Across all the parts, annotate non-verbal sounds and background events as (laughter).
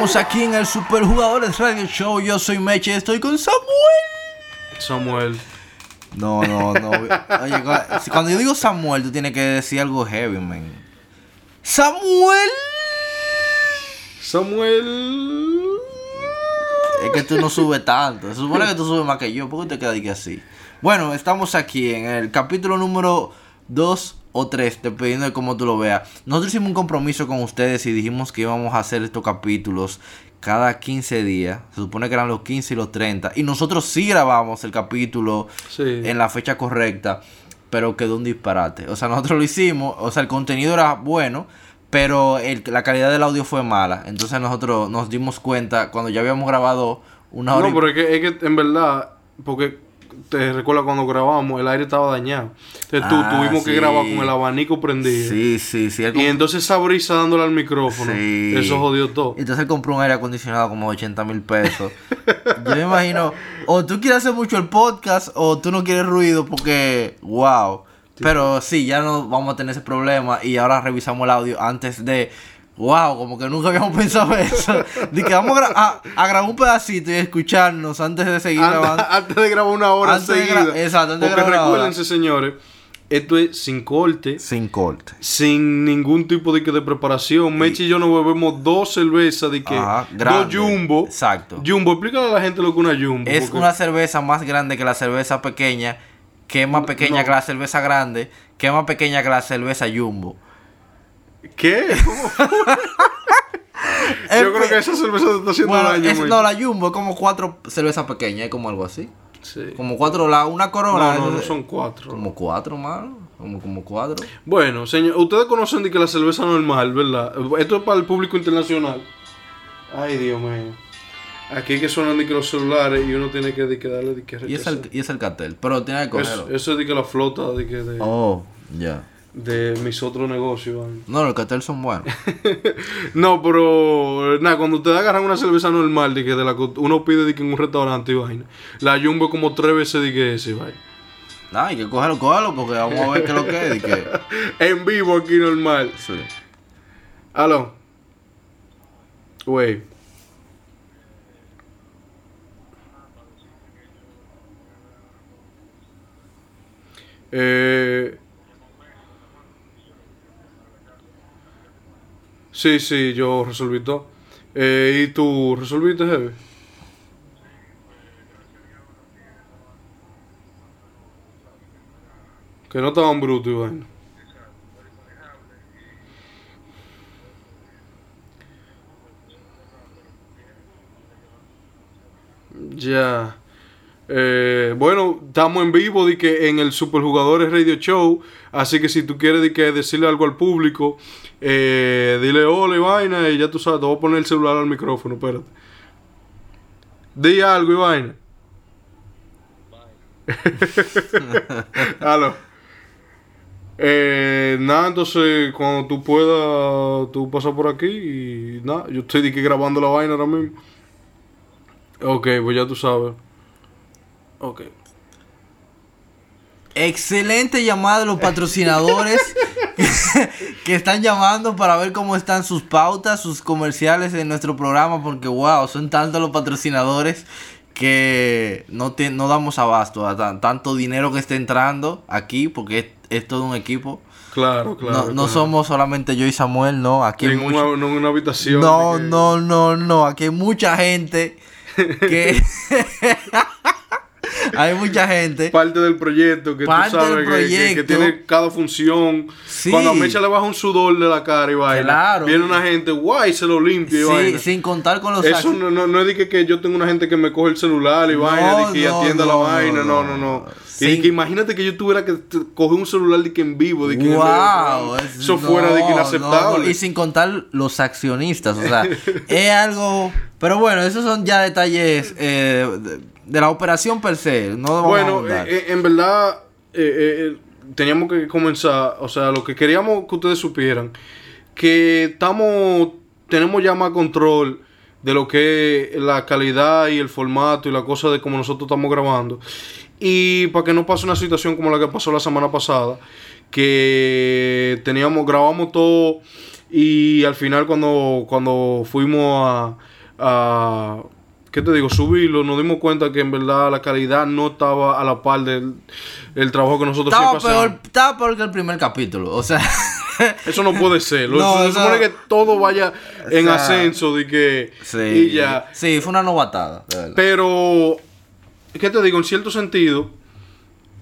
estamos aquí en el Superjugadores Radio Show. Yo soy Meche, estoy con Samuel. Samuel. No, no, no. Oye, cuando yo digo Samuel, tú tienes que decir algo heavy, man. Samuel. Samuel. Es que tú no subes tanto. Se supone que tú subes más que yo. ¿Por qué te quedas que así? Bueno, estamos aquí en el capítulo número 2 o 3, dependiendo de cómo tú lo veas. Nosotros hicimos un compromiso con ustedes y dijimos que íbamos a hacer estos capítulos cada 15 días. Se supone que eran los 15 y los 30. Y nosotros sí grabamos el capítulo en la fecha correcta, pero quedó un disparate. O sea, nosotros lo hicimos, o sea, el contenido era bueno, pero la calidad del audio fue mala. Entonces nosotros nos dimos cuenta cuando ya habíamos grabado una hora. No, pero es que, es que en verdad, porque te recuerda cuando grabamos, el aire estaba dañado. Entonces tú, ah, tuvimos que grabar con el abanico prendido. Sí, sí, sí. Y entonces esa brisa dándole al micrófono. Eso jodió todo. Entonces él compró un aire acondicionado como 80 mil pesos. (laughs) Yo me imagino, o tú quieres hacer mucho el podcast o tú no quieres ruido porque, wow. Pero sí, ya no vamos a tener ese problema y ahora revisamos el audio antes de wow, como que nunca habíamos (laughs) pensado eso. De que vamos a, grabar un pedacito y escucharnos antes de seguir grabando. (laughs) Antes de grabar una hora seguida. exacto, antes Porque de grabar recuérdense, señores, esto es sin corte. Sin corte. Sin ningún tipo de, de preparación. Mechi y yo nos bebemos dos cervezas de que. dos jumbo. Exacto. Jumbo, explícale a la gente lo que es una jumbo. Es una cerveza más grande que la cerveza pequeña. Que es más pequeña que la cerveza grande. Que es más pequeña que la cerveza jumbo. ¿Qué? (laughs) Yo (laughs) creo que esa cerveza te está haciendo daño. no, la Jumbo es como cuatro cervezas pequeñas, es como algo así. Sí. Como cuatro, la, una corona. No, no, son cuatro. Como cuatro, mano. Como, como cuatro. Bueno, señor, ustedes conocen de que la cerveza normal, ¿verdad? Esto es para el público internacional. Ay, Dios mío. Aquí que suenan de que los celulares y uno tiene que, que darle de que y es, el, y es el cartel, pero tiene que cogerlo. Eso, es de que la flota de que... De... Oh, ya de mis otros negocios. No, los carteles son buenos. (laughs) no, pero nada, cuando ustedes agarran una cerveza normal, de que de la uno pide de que en un restaurante y vaina, la Jumbo como tres veces de que ese, vaina. Nah, hay que cogerlo, cogerlo, porque vamos a ver qué es lo que es. Que... (laughs) en vivo aquí normal. Sí. Aló. Wey. Eh, Sí, sí, yo resolví todo. Eh, ¿Y tú resolviste, Heavy? Que no estaban brutos y vaina. Ya. Eh, bueno, estamos en vivo de que en el Superjugadores Radio Show. Así que si tú quieres de que decirle algo al público, eh, dile hola y vaina. Y ya tú sabes, te voy a poner el celular al micrófono, espérate. Di algo y vaina. (laughs) Aló. Eh, nada, entonces cuando tú puedas, tú pasas por aquí y nada, yo estoy que grabando la vaina ahora mismo. Ok, pues ya tú sabes. Ok. Excelente llamada de los patrocinadores (laughs) (laughs) que están llamando para ver cómo están sus pautas, sus comerciales en nuestro programa, porque wow, son tantos los patrocinadores que no, no damos abasto a tanto dinero que está entrando aquí, porque es, todo un equipo. Claro, claro. No, somos solamente yo y Samuel, no. Aquí en una, una habitación. No, no, no, no. Aquí hay mucha gente que. (laughs) (laughs) (laughs) hay mucha gente. Parte del proyecto que tú sabes que, tiene cada función. Cuando a Mecha le baja un sudor de la cara y vaina, viene una gente, guay, se lo limpia y vaina. Sin contar con los Eso no, no, no, es de que, yo tengo una gente que me coge el celular y vaina, de que atienda la vaina, no, no, no. Y que imagínate que yo tuviera que coger un celular de que en vivo, de que wow, eso fuera de que inaceptable. y sin contar los accionistas, o sea, es algo. Pero bueno, esos son ya detalles eh, de, la operación per se. No bueno, eh, eh, en verdad, teníamos que comenzar, o sea, lo que queríamos que ustedes supieran, que estamos, tenemos ya más control de lo que es la calidad y el formato y la cosa de cómo nosotros estamos grabando. Y para que no pase una situación como la que pasó la semana pasada, que teníamos, grabamos todo Y al final cuando, cuando fuimos a, a, ¿qué te digo? Subirlo, nos dimos cuenta que en verdad la calidad no estaba a la par del el trabajo que nosotros Estaba siempre peor, hacemos. estaba peor que el primer capítulo. O sea, (laughs) Eso no puede ser. (laughs) No, se o sea, supone que todo vaya en sea, ascenso de que sí. y ya. Sí, fue una novatada. de. Pero, ¿qué te digo? En cierto sentido,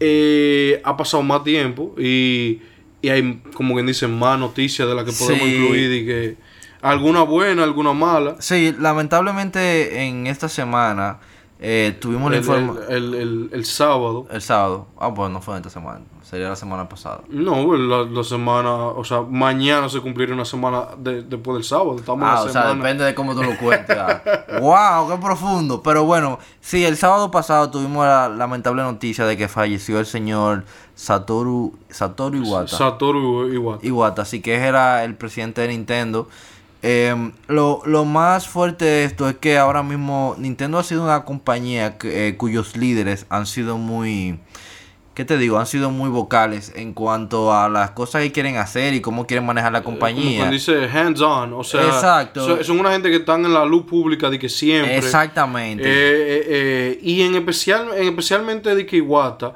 eh, ha pasado más tiempo y, y hay, como quien dice, más noticias de las que podemos Sí. incluir y que alguna buena, alguna mala. Sí, lamentablemente en esta semana eh, tuvimos la El, información. el- el- sábado. El sábado. Ah, pues no fue esta semana. Sería la semana pasada. No, la, la semana, o sea, mañana se cumplirá una semana de- después del sábado. Estamos en Ah, la o sea, semana. depende de cómo tú lo cuentes. ah. (laughs) wow, qué profundo. Pero bueno, sí, el sábado pasado tuvimos la lamentable noticia de que falleció el señor Satoru, Satoru Iwata. Satoru Iwata. Iwata, así que era el presidente de Nintendo. Eh, lo, lo más fuerte de esto es que ahora mismo Nintendo ha sido una compañía que, eh, cuyos líderes han sido muy, ¿qué te digo? Han sido muy vocales en cuanto a las cosas que quieren hacer y cómo quieren manejar la Como compañía. quien dice hands on, o sea, Exacto. son, una gente que están en la luz pública de que siempre. Exactamente. Eh, eh, eh, y en especial, en especialmente de que Iwata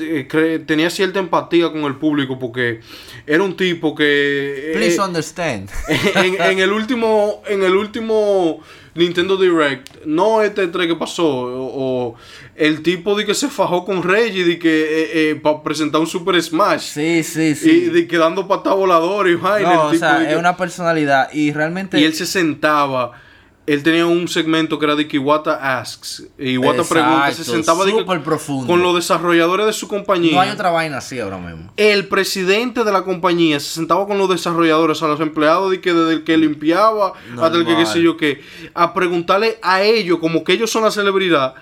eh, tenía cierta empatía con el público porque era un tipo que eh, Please understand. (laughs) en, en el último en el último Nintendo Direct no este 3 que pasó o, o el tipo de que se fajó con Reggie de que para presentar un Super Smash Sí, sí, y sí. de que dando patada voladora y vaina No, el o sea, de que- es una personalidad y realmente... y él se sentaba. Él tenía un segmento que era de que Iwata Asks. Y Iwata Exacto, pregunta. Se sentaba de que- súper profundo. con los desarrolladores de su compañía. No hay otra vaina así ahora mismo. El presidente de la compañía se sentaba con los desarrolladores, a los empleados, de que desde el que limpiaba hasta el que qué sé yo qué, a preguntarle a ellos, como que ellos son la celebridad.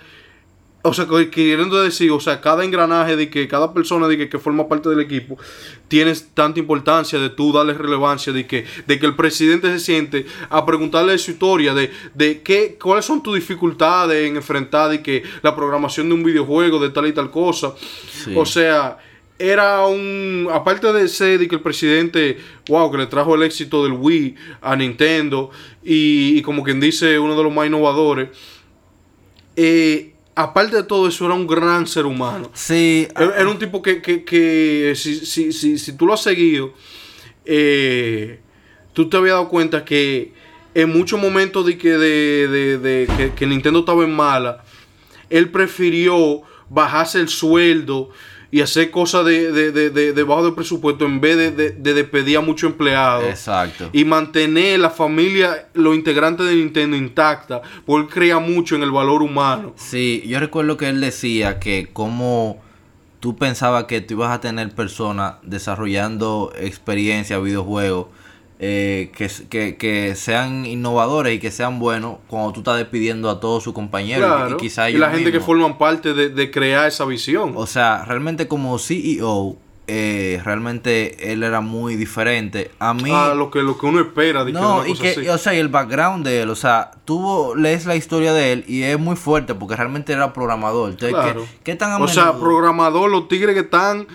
O sea, que- queriendo decir, o sea, cada engranaje de que cada persona de que, que forma parte del equipo tiene tanta importancia de tú darle relevancia, de que, de que el presidente se siente a preguntarle su historia, de, de qué, cuáles son tus dificultades en enfrentar de que la programación de un videojuego, de tal y tal cosa. Sí. O sea, era un. Aparte de ser de que el presidente, wow, que le trajo el éxito del Wii a Nintendo y, y como quien dice, uno de los más innovadores. eh, aparte de todo eso, era un gran ser humano. Sí, Era, era un tipo que, que, que si, si, si, si tú lo has seguido, eh, tú te habías dado cuenta que en muchos momentos de que, de, de- de que, que Nintendo estaba en mala, él prefirió bajarse el sueldo y hacer cosas de, de, de, de- de bajo de presupuesto en vez de, de, de despedir a muchos empleados exacto. y mantener la familia, los integrantes de Nintendo intacta, porque él creía mucho en el valor humano. Sí, yo recuerdo que él decía que como tú pensabas que tú ibas a tener personas desarrollando experiencia, videojuegos, eh, que, que, que sean innovadores y que sean buenos cuando tú estás despidiendo a todos sus compañeros y- Claro. y, quizá y la gente que forman parte de, de crear esa visión. O sea, realmente como CEO, eh, realmente él era muy diferente. A mí... a lo que, lo que uno espera de que No, una y cosa que, así. o sea, y el background de él, o sea, tú lees la historia de él y es muy fuerte porque realmente era programador. Entonces, Claro. ¿qué, qué tan O sea, programador, los tigres que están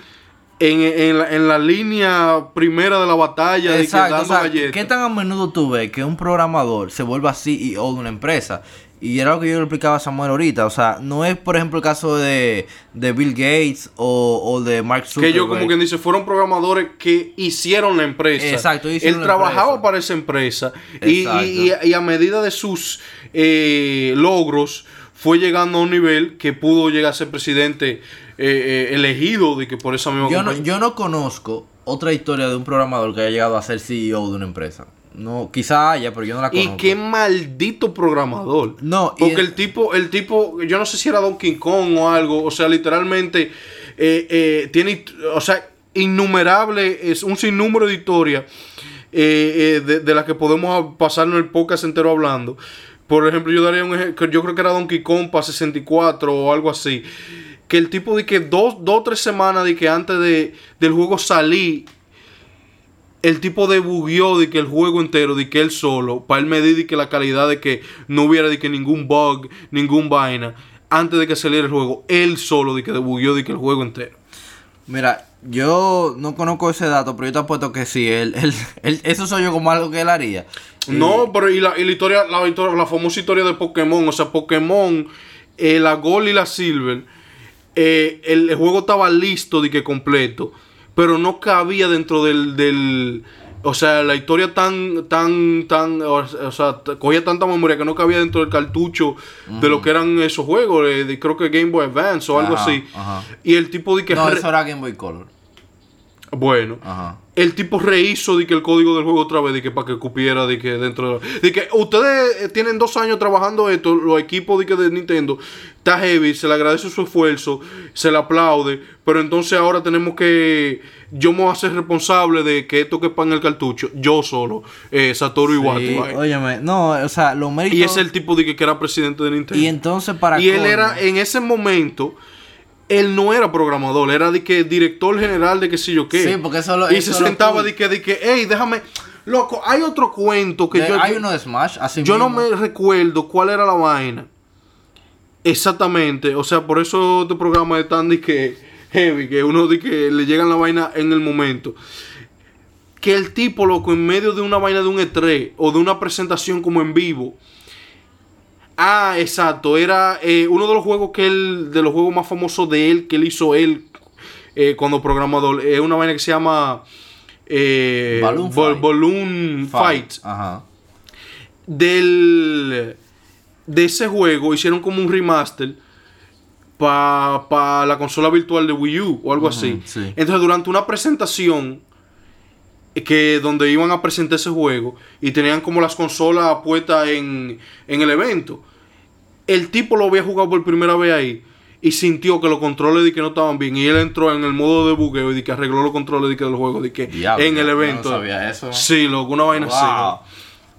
en, en la, en la línea primera de la batalla, de que Exacto, o sea, galletas. ¿qué tan a menudo tú ves que un programador se vuelva CEO de una empresa? Y era lo que yo le explicaba a Samuel ahorita. O sea, no es, por ejemplo, el caso de, de Bill Gates o, o de Mark que Zuckerberg. ellos, como quien dice, fueron programadores que hicieron la empresa. Exacto, Él trabajaba empresa. para esa empresa. Y, Exacto. y- y a medida de sus eh, logros, fue llegando a un nivel que pudo llegar a ser presidente eh, eh, elegido de que por esa misma yo, no, compañía. yo no conozco otra historia de un programador que haya llegado a ser CEO de una empresa. No, quizá haya, pero yo no la Y conozco. qué maldito programador. No, y Porque el- el tipo, el tipo, yo no sé si era Donkey Kong o algo, o sea, literalmente eh, eh, tiene, o sea, innumerable, es un sinnúmero de historias eh, de, de las que podemos pasarnos el podcast entero hablando. Por ejemplo, yo daría un ejemplo, yo creo que era Donkey Kong para 64 o algo así. Que el tipo de que dos, dos o tres semanas de que antes de, del juego salí, el tipo debugueó de que el juego entero, de que él solo, para él medir de que la calidad de que no hubiera de que ningún bug, ningún vaina, antes de que saliera el juego, él solo de que debugueó de que el juego entero. Mira, Yo no conozco ese dato, pero yo te apuesto que sí. Él, él, él- eso soy yo como algo que él haría. No, pero y la, y la historia, la, la famosa historia de Pokémon, o sea, Pokémon, eh, la Gold y la Silver, eh, el, el juego estaba listo de que completo, pero no cabía dentro del, del o sea, la historia tan, tan, tan, o, sea, cogía tanta memoria que no cabía dentro del cartucho de lo que eran esos juegos, eh, de- creo que Game Boy Advance o algo así. ajá. Y el tipo de que... No, eso era Game Boy Color. Bueno, Ajá. El tipo rehizo de que el código del juego otra vez, de que para que cupiera, de que dentro de, de que ustedes eh, tienen dos años trabajando esto, los equipos de, que de Nintendo, está heavy, se le agradece su esfuerzo, se le aplaude, pero entonces ahora tenemos que, yo me voy a hacer responsable de que esto que en el cartucho, yo solo, eh, Satoru Iwata. Sí, óyeme, no, o sea, los méritos... y es el tipo de que, que era presidente de Nintendo. Y entonces para Y él era, en ese momento, él no era programador, era de que director general de qué sé yo qué. Sí, porque eso lo- Y eso se lo sentaba cool. de que, de que, hey, déjame. Loco, hay otro cuento que de- yo. hay yo- uno de Smash, así yo no me recuerdo cuál era la vaina. Exactamente. O sea, por eso este programa es tan de que heavy, que uno de que le llegan la vaina en el momento. Que el tipo, loco, en medio de una vaina de un E3 o de una presentación como en vivo. Ah, exacto. Era eh, uno de los juegos que él, de los juegos más famosos de él, que él hizo él eh, cuando programador. Es una vaina que se llama eh, Balloon Ball- Fight. Balloon Fight Ajá. del de ese juego hicieron como un remaster para la consola virtual de Wii U o algo así. sí. Entonces, durante una presentación que donde iban a presentar ese juego y tenían como las consolas puestas en, en el evento, el tipo lo había jugado por primera vez ahí y sintió que los controles de que no estaban bien y él entró en el modo de bugueo y de que arregló los controles de que del juego de que Diablo, en el no evento. sabía eso. Sí, loco, una vaina así. Wow.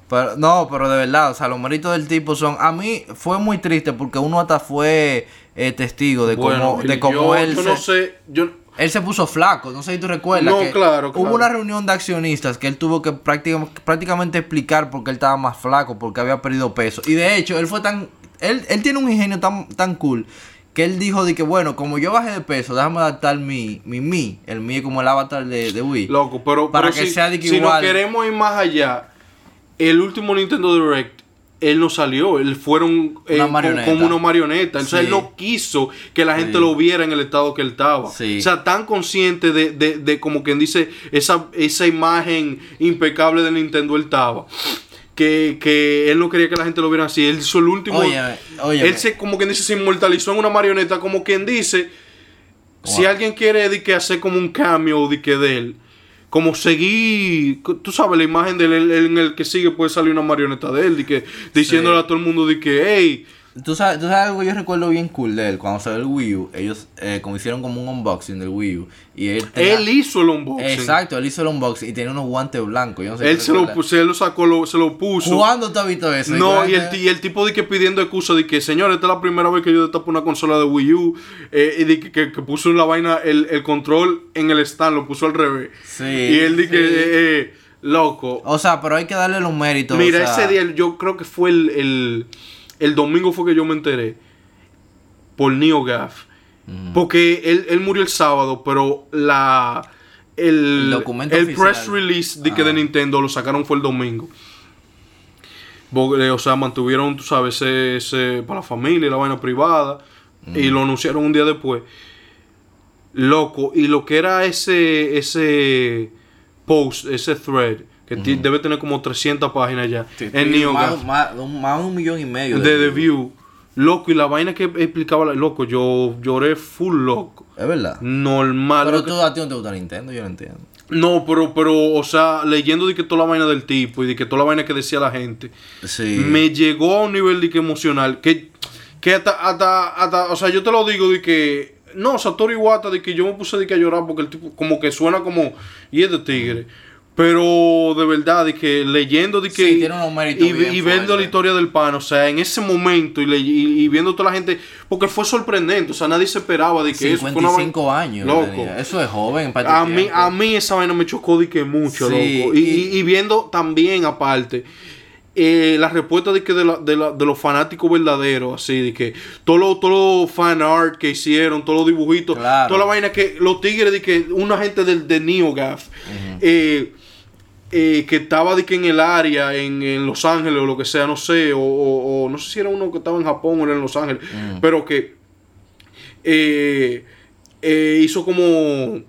Pero, no, pero de verdad, o sea, los méritos del tipo son. A mí fue muy triste porque uno hasta fue eh, testigo de Bueno, cómo, de cómo yo, él. yo se, no sé, yo Él se puso flaco, no sé si tú recuerdas. No, que claro, claro. Hubo una reunión de accionistas que él tuvo que prácticamente, prácticamente explicar por qué él estaba más flaco, porque había perdido peso. Y de hecho, él fue tan. Él, él tiene un ingenio tan, tan cool que él dijo de que, bueno, como yo bajé de peso, déjame adaptar mi, mi Mi, el Mi como el avatar de, de Wii. Loco, pero, Para pero que si, sea de que si igual- nos queremos ir más allá, el último Nintendo Direct, él no salió, él fueron eh, Una como una marioneta. Sí. él no quiso que la gente Sí. lo viera en el estado que él estaba. Sí. O sea, tan consciente de, de, de como quien dice, esa, esa imagen impecable de Nintendo él estaba. Que, que él no quería que la gente lo viera así. Él hizo el último. Óyeme, óyeme. Él se, como quien dice, se inmortalizó en una marioneta. Como quien dice, si alguien quiere de que hacer como un cameo de que de él, como seguir, tú sabes, la imagen de él, en el que sigue puede salir una marioneta de él, de que, diciéndole a todo el mundo de que, hey, ¿Tú sabes, tú sabes algo que yo recuerdo bien cool de él. Cuando salió el Wii U, ellos eh, como hicieron como un unboxing del Wii U. Y él tenía- él hizo el unboxing. Exacto, él hizo el unboxing y tenía unos guantes blancos. Yo no sé Él se lo, puso, él lo sacó, lo- se lo puso. ¿Cuándo te has visto eso? No, y el, y el tipo de que pidiendo excusa de que, señor, esta es la primera vez que yo destapo una consola de Wii U. eh, y de que, que- que puso la vaina, el, el control en el stand, lo puso al revés. Sí, y él que, sí. eh, eh, loco. O sea, pero hay que darle los méritos. Mira, o sea, ese día yo creo que fue el, el, el domingo fue que yo me enteré. Por Neo Gaff. Porque él, él murió el sábado, pero la el, El documento el oficial. press release de, que de Ah. Nintendo lo sacaron fue el domingo. Eh, O sea, mantuvieron, tú sabes, ese, ese- para la familia, la vaina privada. Y lo anunciaron un día después. Loco. Y lo que era ese, ese post, ese thread, que ti- debe tener como 300 páginas ya. sí, en sí, Neo más, más- de un millón y medio. de The View. Loco, y la vaina que explicaba, loco, yo lloré full loco. Es verdad. Normal. Pero tú a ti no te gusta Nintendo, yo lo entiendo. No, pero, pero, o sea, leyendo de que toda la vaina del tipo y de que toda la vaina que decía la gente, Sí. me llegó a un nivel de que emocional que, que hasta, hasta, hasta, o sea, yo te lo digo de que, no, Satoru Iwata, de que yo me puse de que a llorar porque el tipo como que suena como, y es de tigre. Pero de verdad, de que leyendo de que. Sí, tiene unos méritos y, viendo la historia del pan, o sea, en ese momento y, le- y, y viendo toda la gente. Porque fue sorprendente, o sea, nadie se esperaba de que eso fue una 55 años. Loco. Eso es joven. para A mí, tiempo. a mí esa vaina me chocó de que mucho, Sí, loco. Y, viendo también aparte eh, la respuesta de que de, la- de la- de los fanáticos verdaderos, así, de que todo lo, todo fan art que hicieron, todos los dibujitos, Claro. toda la vaina que los tigres de que una gente del de NeoGaf eh, eh, que estaba de que en el área, en, en Los Ángeles o lo que sea, no sé, o, o- o no sé si era uno que estaba en Japón o era en Los Ángeles, pero que eh, eh, hizo como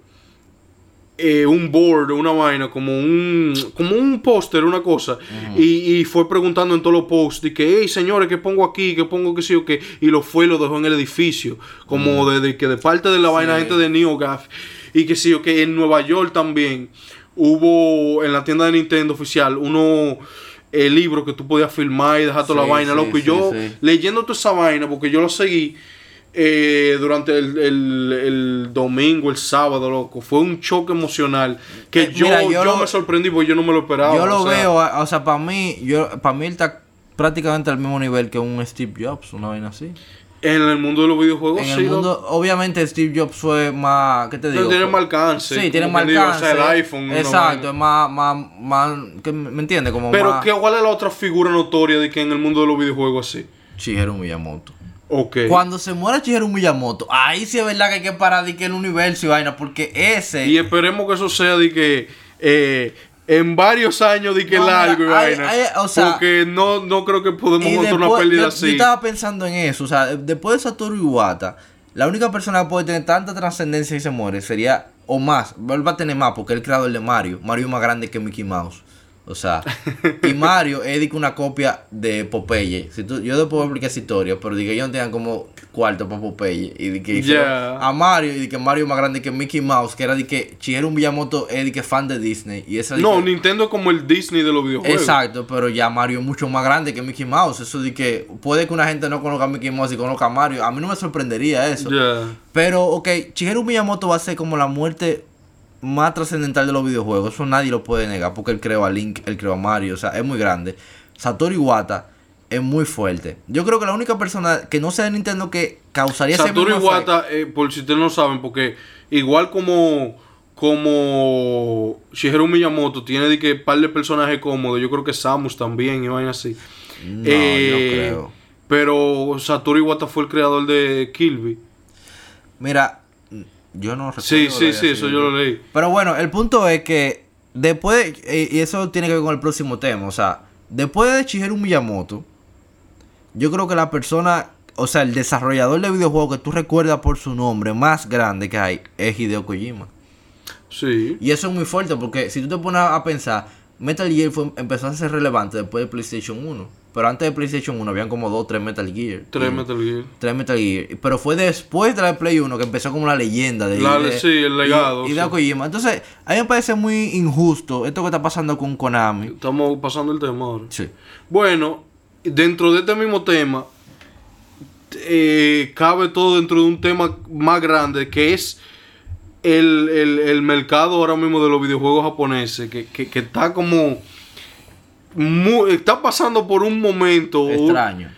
eh, un board, una vaina, como un como un póster, una cosa, y, y fue preguntando en todos los posts de que, hey señores, ¿qué pongo aquí? ¿Qué pongo qué sí o qué? Y lo fue y lo dejó en el edificio, como de, de que de parte de la vaina gente de NeoGaf, y que sí o que en Nueva York también hubo en la tienda de Nintendo oficial uno eh, libros que tú podías filmar y dejar toda Sí, la vaina, sí, loco, y yo sí. leyendo toda esa vaina, porque yo lo seguí eh, durante el, el- el domingo, el sábado, loco. Fue un choque emocional que Eh, yo, mira, yo yo, lo- me sorprendí porque yo no me lo esperaba. Yo lo o sea, veo, o sea, para mí, yo, para mí él está prácticamente al mismo nivel que un Steve Jobs, una vaina así. En el mundo de los videojuegos, en sí, el obviamente Steve Jobs fue más, ¿qué te digo? Pero tiene más alcance. Sí, tiene más o alcance. sea, el iPhone. Exacto, es más, más, más, ¿qué me entiendes? Como Pero, más ¿qué, ¿cuál es la otra figura notoria de que en el mundo de los videojuegos así? Shigeru Miyamoto. Ok. Cuando se muera Shigeru Miyamoto, ahí sí es verdad que hay que parar de que el universo y vaina, porque ese... Y esperemos que eso sea de que eh, en varios años de que No, largo y hay- vaina. hay- o sea, porque no, no creo que podemos Y montar una pérdida yo, así. yo estaba pensando en eso, o sea, después de Satoru Iwata, la única persona que puede tener tanta trascendencia y se muere sería, o más, él va a tener más porque el creador de Mario. Mario es más grande que Mickey Mouse. O sea, y (laughs) Mario es una copia de Popeye. Si tú, yo después voy a explicar esa historia, pero que ellos no tenían como cuarto para Popeye. Y de que Yeah. a Mario, y de que Mario es más grande que Mickey Mouse, que era de que Shigeru Miyamoto es de que fan de Disney. Y esa de No, que- Nintendo es como el Disney de los videojuegos. Exacto, pero ya Mario es mucho más grande que Mickey Mouse. Eso de que puede que una gente no conozca a Mickey Mouse y conozca a Mario. A mí no me sorprendería eso. Ya. Pero, ok, Shigeru Miyamoto va a ser como la muerte más trascendental de los videojuegos. Eso nadie lo puede negar porque él creó a Link, él creó a Mario. O sea, es muy grande. Satoru Iwata es muy fuerte. Yo creo que la única persona que no sea de Nintendo que causaría ese Satoru mismo Iwata, eh, por si ustedes no saben, porque igual como como Shigeru Miyamoto tiene de que par de personajes cómodos, yo creo que Samus también y vaina así. No, Eh, no creo. Pero Satoru Iwata fue el creador de Kirby. Mira, yo no recuerdo. Sí, sí, sí, eso yo lo leí. Pero bueno, el punto es que después, eh, y eso tiene que ver con el próximo tema, o sea, después de Shigeru Miyamoto, yo creo que la persona, o sea, el desarrollador de videojuegos que tú recuerdas por su nombre más grande que hay es Hideo Kojima. Sí. Y eso es muy fuerte porque si tú te pones a pensar, Metal Gear fue- empezó a ser relevante después de PlayStation 1. Pero antes de PlayStation 1 habían como dos tres Metal Gear. Tres Y- Metal Gear. tres Metal Gear. Pero fue después de la Play 1 que empezó como la leyenda de, La- de- sí, el legado, Y, y de sí. Kojima. Entonces, a mí me parece muy injusto esto que está pasando con Konami. Estamos pasando el tema ahora. Sí. Bueno, dentro de este mismo tema, eh, cabe todo dentro de un tema más grande que es el, el- el mercado ahora mismo de los videojuegos japoneses, que, que- que está como... está pasando por un momento... Extraño.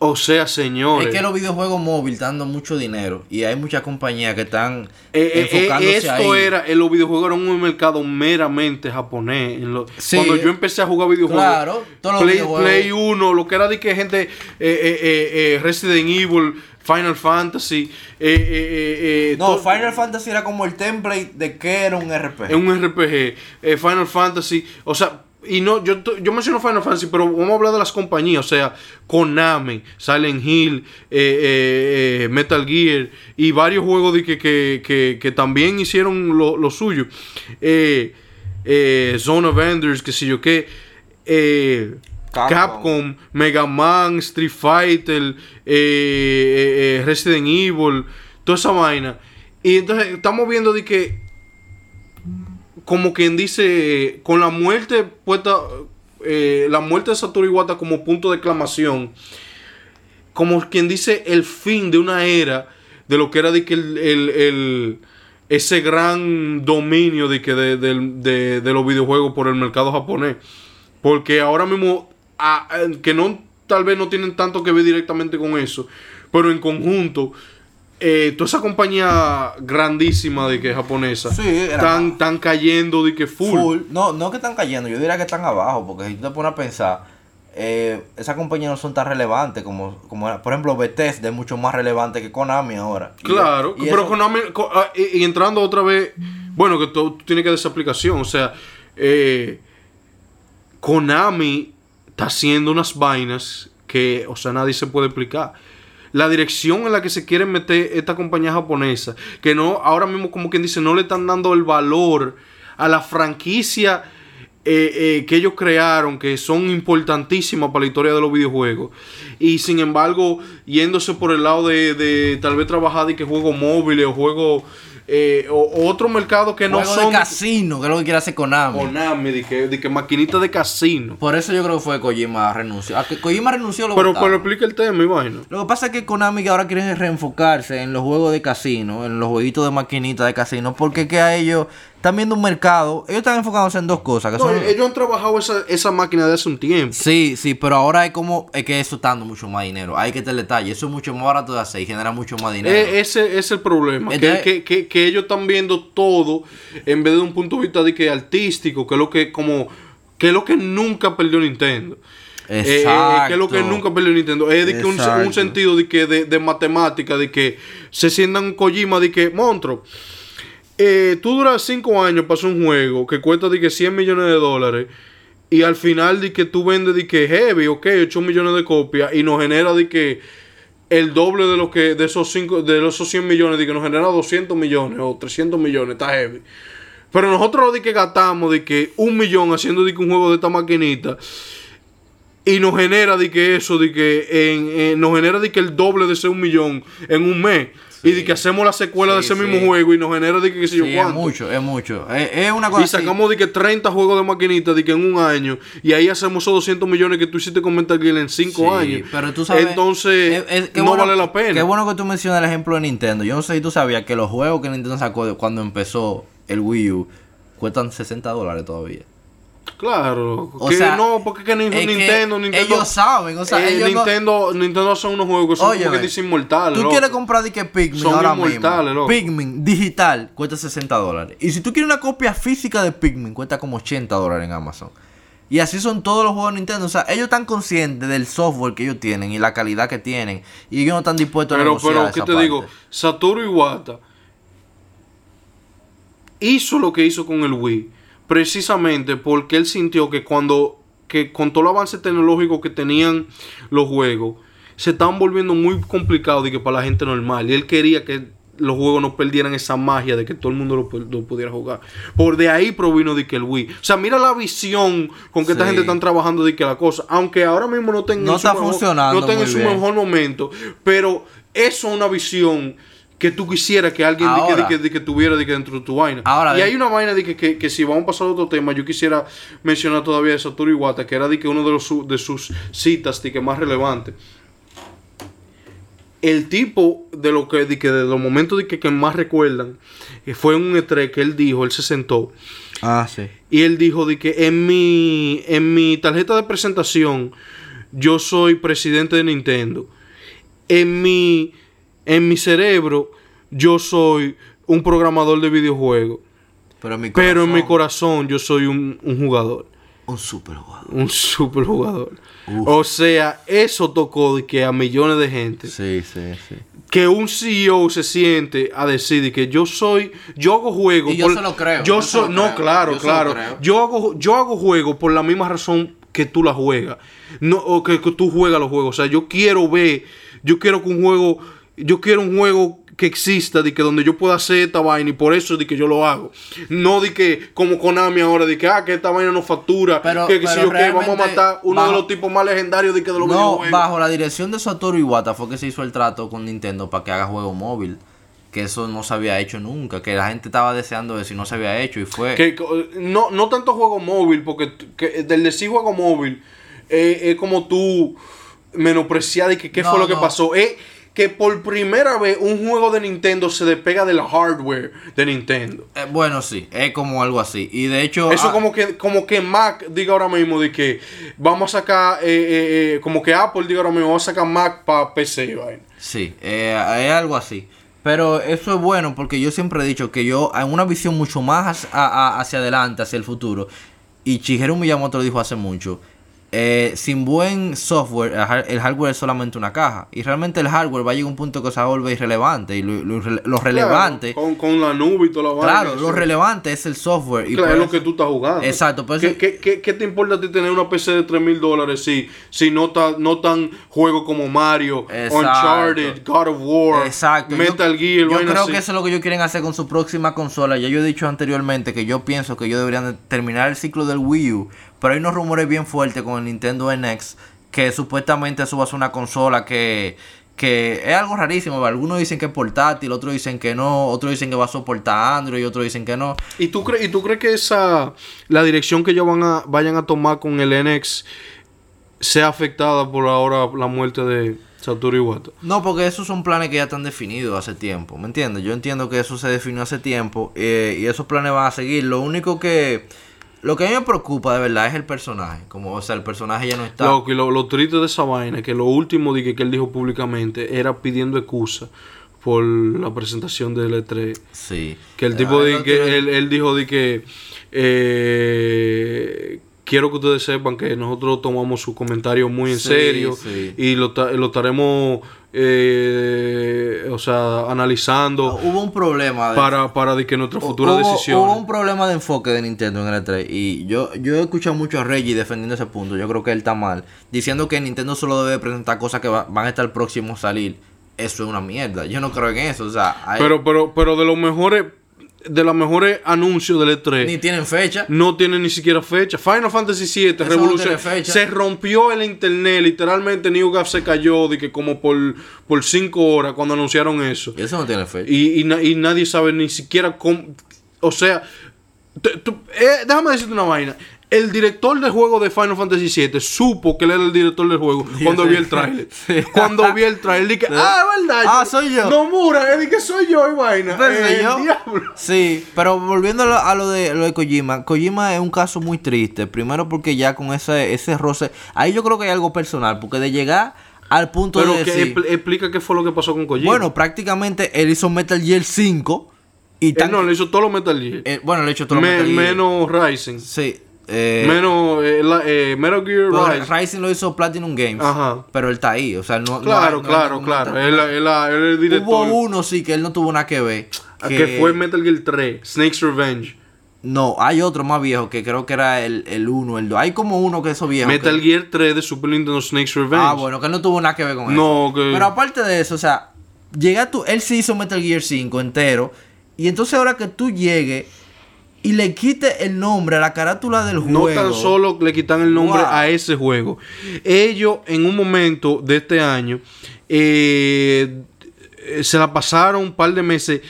O sea, señores. Es que los videojuegos móviles están dando mucho dinero. Y hay muchas compañías que están Eh, eh, enfocándose esto ahí. era, en los videojuegos era un mercado meramente japonés. En lo- Sí. Cuando yo empecé a jugar videojuegos, Claro, todos los Play, videojuegos. Play 1, lo que era de que gente, eh, eh, eh, eh, Resident Evil, Final Fantasy, eh, eh, eh, eh, No, Final Fantasy era como el template de que era un RPG. es un RPG, eh, Final Fantasy, o sea, y no, yo, yo menciono Final Fantasy, pero vamos a hablar de las compañías, o sea, Konami, Silent Hill, eh, eh, eh, Metal Gear y varios juegos de que, que, que, que también hicieron lo, lo suyo. Eh, Zone of Enders, qué sé yo qué. Capcom. Capcom, Mega Man, Street Fighter, Resident Evil, toda esa vaina. Y entonces estamos viendo de que como quien dice, con la muerte puesta, eh, la muerte de Satoru Iwata como punto de exclamación, como quien dice el fin de una era de lo que era de que el, el- ese gran dominio de que de, del- de- de los videojuegos por el mercado japonés. Porque ahora mismo, ah, eh, que no tal vez no tienen tanto que ver directamente con eso, pero en conjunto eh, toda esa compañía grandísima de que japonesa Sí, están, están cayendo de que full. Full. No, no que están cayendo, yo diría que están abajo, porque si tú te pones a pensar, eh, esas compañías no son tan relevantes como, como por ejemplo, Bethesda es mucho más relevante que Konami ahora. Claro, y pero eso- Konami, ah, y, y entrando otra vez, bueno, que tú, tú tienes que dar esa aplicación, o sea, eh, Konami está haciendo unas vainas que, o sea, nadie se puede explicar. La dirección en la que se quieren meter esta compañía japonesa, que no, ahora mismo como quien dice, no le están dando el valor a la franquicia eh, eh, que ellos crearon, que son importantísimas para la historia de los videojuegos. Y sin embargo, yéndose por el lado de, de tal vez trabajar de que juegos móviles o juegos, eh, o, o otro mercado que no son... de casino, que es lo que quiere hacer Konami. Konami, de que, de que maquinita de casino. Por eso yo creo que fue que Kojima renunció. A que Kojima renunció lo Pero, votaron. pero explica el tema, imagino. Lo que pasa es que Konami que ahora quiere reenfocarse en los juegos de casino, en los jueguitos de maquinita de casino, porque que a ellos están viendo un mercado, ellos están enfocándose en dos cosas, que No, son... ellos han trabajado esa, esa máquina de hace un tiempo. Sí, sí, pero ahora es como, es que eso está dando mucho más dinero, hay que tener detalle, eso es mucho más barato de hacer y genera mucho más dinero. Eh, ese es el problema. que- Entonces- que, que- que ellos están viendo todo en vez de un punto de vista de que artístico, que es lo que como que es lo que nunca perdió Nintendo. Eh, eh, Exacto. que es lo que nunca perdió Nintendo. Es de que un, Exacto. un sentido de que de, de matemática, de que se sientan Kojima, de que, monstruo, eh, tú duras 5 años para hacer un juego que cuesta de que 100 millones de dólares y al final de que tú vendes de que heavy, ok, 8 millones de copias y nos genera de que el doble de lo que de esos cinco, de esos 100 millones de que nos genera 200 millones o 300 millones, está heavy. Pero nosotros de que gastamos de que un millón haciendo de que un juego de esta maquinita y nos genera de que eso, de que en, en- nos genera de que el doble de ese un millón en un mes. Y de que hacemos la secuela de ese sí. mismo juego y nos genera de que qué sé yo Sí, es cuánto. mucho, es mucho. Es, es una cosa Y sacamos de que 30 juegos de maquinita de que en un año y ahí hacemos esos 200 millones que tú hiciste con Metal Gear en 5 Sí, años. Pero tú sabes. Entonces, es- es- qué no bueno- vale la pena. Qué bueno que tú mencionas el ejemplo de Nintendo. Yo no sé si tú sabías que los juegos que Nintendo sacó cuando empezó el Wii U cuestan 60 dólares todavía. Claro, O que sea, no, porque que ni- es que Nintendo, Nintendo, ellos saben, o sea, eh, ellos no- Nintendo, Nintendo hace unos juegos que son Óyeme, como que dicen inmortales. Tú loco. quieres comprar de que Pikmin Son ahora mismo. loco. Pikmin digital cuesta 60 dólares. Y si tú quieres una copia física de Pikmin, cuesta como 80 dólares en Amazon. Y así son todos los juegos de Nintendo. O sea, ellos están conscientes del software que ellos tienen y la calidad que tienen. Y ellos no están dispuestos a Pero, negociar pero, esa ¿qué te parte. digo? Satoru Iwata hizo lo que hizo con el Wii. Precisamente porque él sintió que cuando, que con todo el avance tecnológico que tenían los juegos, se estaban volviendo muy complicados de que para la gente normal. Y él quería que los juegos no perdieran esa magia de que todo el mundo lo, pu- lo pudiera jugar. Por de ahí provino de que el Wii. O sea, mira la visión con que esta gente están trabajando de que la cosa, aunque ahora mismo no tengan No su está mejor- funcionando no muy su mejor momento, pero eso es una visión que tú quisieras que alguien de que, de Ahora. que- de que tuviera de que dentro de tu vaina. Ahora, y hay una vaina de que, que, que si vamos a pasar a otro tema, yo quisiera mencionar todavía de Satoru Iwata, que era de que uno de, los, de sus citas de que más relevante. El tipo de lo que, de que de los momentos de que, que más recuerdan eh, fue en un E3 que él dijo, él se sentó Ah, sí. y él dijo de que en mi, en mi tarjeta de presentación yo soy presidente de Nintendo. En mi, en mi cerebro yo soy un programador de videojuegos. Pero en mi corazón, Pero en mi corazón yo soy un, un jugador. un super jugador. Un super jugador. Uf. O sea, eso tocó de que a millones de gente. Sí, sí, sí. Que un CEO se siente a decir de que yo soy, yo hago juegos. Y yo se lo creo, Yo yo lo no, creo, claro, yo claro. Yo hago, yo hago juegos por la misma razón que tú la juegas. No, o que, que tú juegas los juegos. O sea, yo quiero ver, yo quiero que un juego, yo quiero un juego que exista, de que donde yo pueda hacer esta vaina y por eso de que yo lo hago. No de que como Konami ahora, de que ah, que esta vaina no factura, Pero- que, que si yo qué, vamos a matar uno de los tipos más legendarios de que de los No, bajo la dirección de Satoru Iwata fue que se hizo el trato con Nintendo para que haga juego móvil. Que eso no se había hecho nunca. Que la gente estaba deseando eso y no se había hecho. Y fue. Que, que, no, no tanto juego móvil, porque que del decir juego móvil eh, es como tú menospreciar y que qué No, fue lo que pasó. Es que por primera vez un juego de Nintendo se despega del hardware de Nintendo. Eh, bueno, sí, es como algo así. Y de hecho. Eso ah, como que como que Mac diga ahora mismo de que vamos a sacar, eh, eh, como que Apple diga ahora mismo, vamos a sacar Mac para PC. Sí, es algo así. Pero eso es bueno porque yo siempre he dicho que yo, en una visión mucho más hacia adelante, hacia el futuro, y Shigeru Miyamoto lo dijo hace mucho, eh, sin buen software, el har- el hardware es solamente una caja. Y realmente el hardware va a llegar a un punto que se volver irrelevante. Y lo, lo lo relevante, Claro, con, con la nube y toda la claro, lo relevante es el software. Y Claro, es lo que tú estás jugando. Exacto, por ¿Qué, eso- qué, qué- qué te importa a ti tener una PC de 3 mil dólares si, si no, ta- no tan juegos como Mario, Exacto. Uncharted, God of War, Exacto. Yo- Metal Gear? Yo creo así? que eso es lo que ellos quieren hacer con su próxima consola. Ya yo he dicho anteriormente que yo pienso que ellos deberían de terminar el ciclo del Wii U. Pero hay unos rumores bien fuertes con el Nintendo NX que supuestamente eso va a ser una consola que, que es algo rarísimo. Algunos dicen que es portátil, otros dicen que no, otros dicen que va a soportar Android y otros dicen que no. ¿Y tú, crees, ¿Y tú crees que esa la dirección que ellos van a, vayan a tomar con el NX sea afectada por ahora la muerte de Satoru Iwata? No, porque esos son planes que ya están definidos hace tiempo, ¿me entiendes? Yo entiendo que eso se definió hace tiempo eh, y esos planes van a seguir. Lo único que... Lo que a mí me preocupa de verdad es el personaje. Como, o sea, el personaje ya no está... Loco, y lo, lo triste de esa vaina es que lo último de que, que él dijo públicamente era pidiendo excusa por la presentación del E3. Sí. Que el tipo de no que tiene- él, él dijo de que eh, quiero que ustedes sepan que nosotros tomamos su comentario muy en Sí, serio sí. y lo, lo estaremos eh, o sea analizando Hubo un problema de... para, para de que nuestra futura hubo, decisión hubo un problema de enfoque de Nintendo en el E3 y yo, yo he escuchado mucho a Reggie defendiendo ese punto. Yo creo que él está mal. Diciendo que Nintendo solo debe presentar cosas que va- van a estar próximos a salir. Eso es una mierda. Yo no creo en eso. O sea, hay- pero pero pero de los mejores de los mejores anuncios del E3 ni tienen fecha. no tiene ni siquiera fecha. Final Fantasy VII Eso no revolución tiene fecha. se rompió el internet, literalmente New Gap se cayó de que como por por cinco horas cuando anunciaron eso. Eso no tiene fecha. Y, y, na- y nadie sabe ni siquiera cómo, o sea, eh, déjame decirte una vaina. El director del juego de Final Fantasy VII supo que él era el director del juego (laughs) cuando vio el tráiler. (laughs) Sí. Cuando vio el tráiler, dije, (laughs) ah, verdad. Ah, soy yo. No, Mura, él dije, soy yo, y vaina. Pero Eh, yo. diablo. Sí, pero volviendo a lo, de, lo de Kojima, Kojima es un caso muy triste. Primero porque ya con ese, ese roce, ahí yo creo que hay algo personal, porque de llegar al punto Pero de que decir, expl- explica qué fue lo que pasó con Kojima. bueno, prácticamente él hizo Metal Gear 5 y él tan- no, le hizo todo lo Metal Gear. eh, bueno, le he hecho todo lo Me- Metal Gear. menos Rising. Sí. Eh, menos eh, la- eh, Metal Gear Rising. Rising lo hizo Platinum Games. Ajá. Pero él está ahí, o sea, no. Claro, no claro, claro. Él, él- es el director. Hubo uno, sí, que él no tuvo nada que ver. que fue Metal Gear 3, Snake's Revenge. No, hay otro más viejo que creo que era el, el 1, el 2. Hay como uno que eso viejo. Metal que- Gear 3 de Super Nintendo Snake's Revenge. Ah, bueno, que él no tuvo nada que ver con No, eso. que- Pero aparte de eso, o sea, llega tú, él sí hizo Metal Gear 5 entero. Y entonces ahora que tú llegues y le quites el nombre a la carátula del No juego. tan solo le quitan el nombre Wow. a ese juego. Ellos, en un momento de este año, eh, se la pasaron un par de meses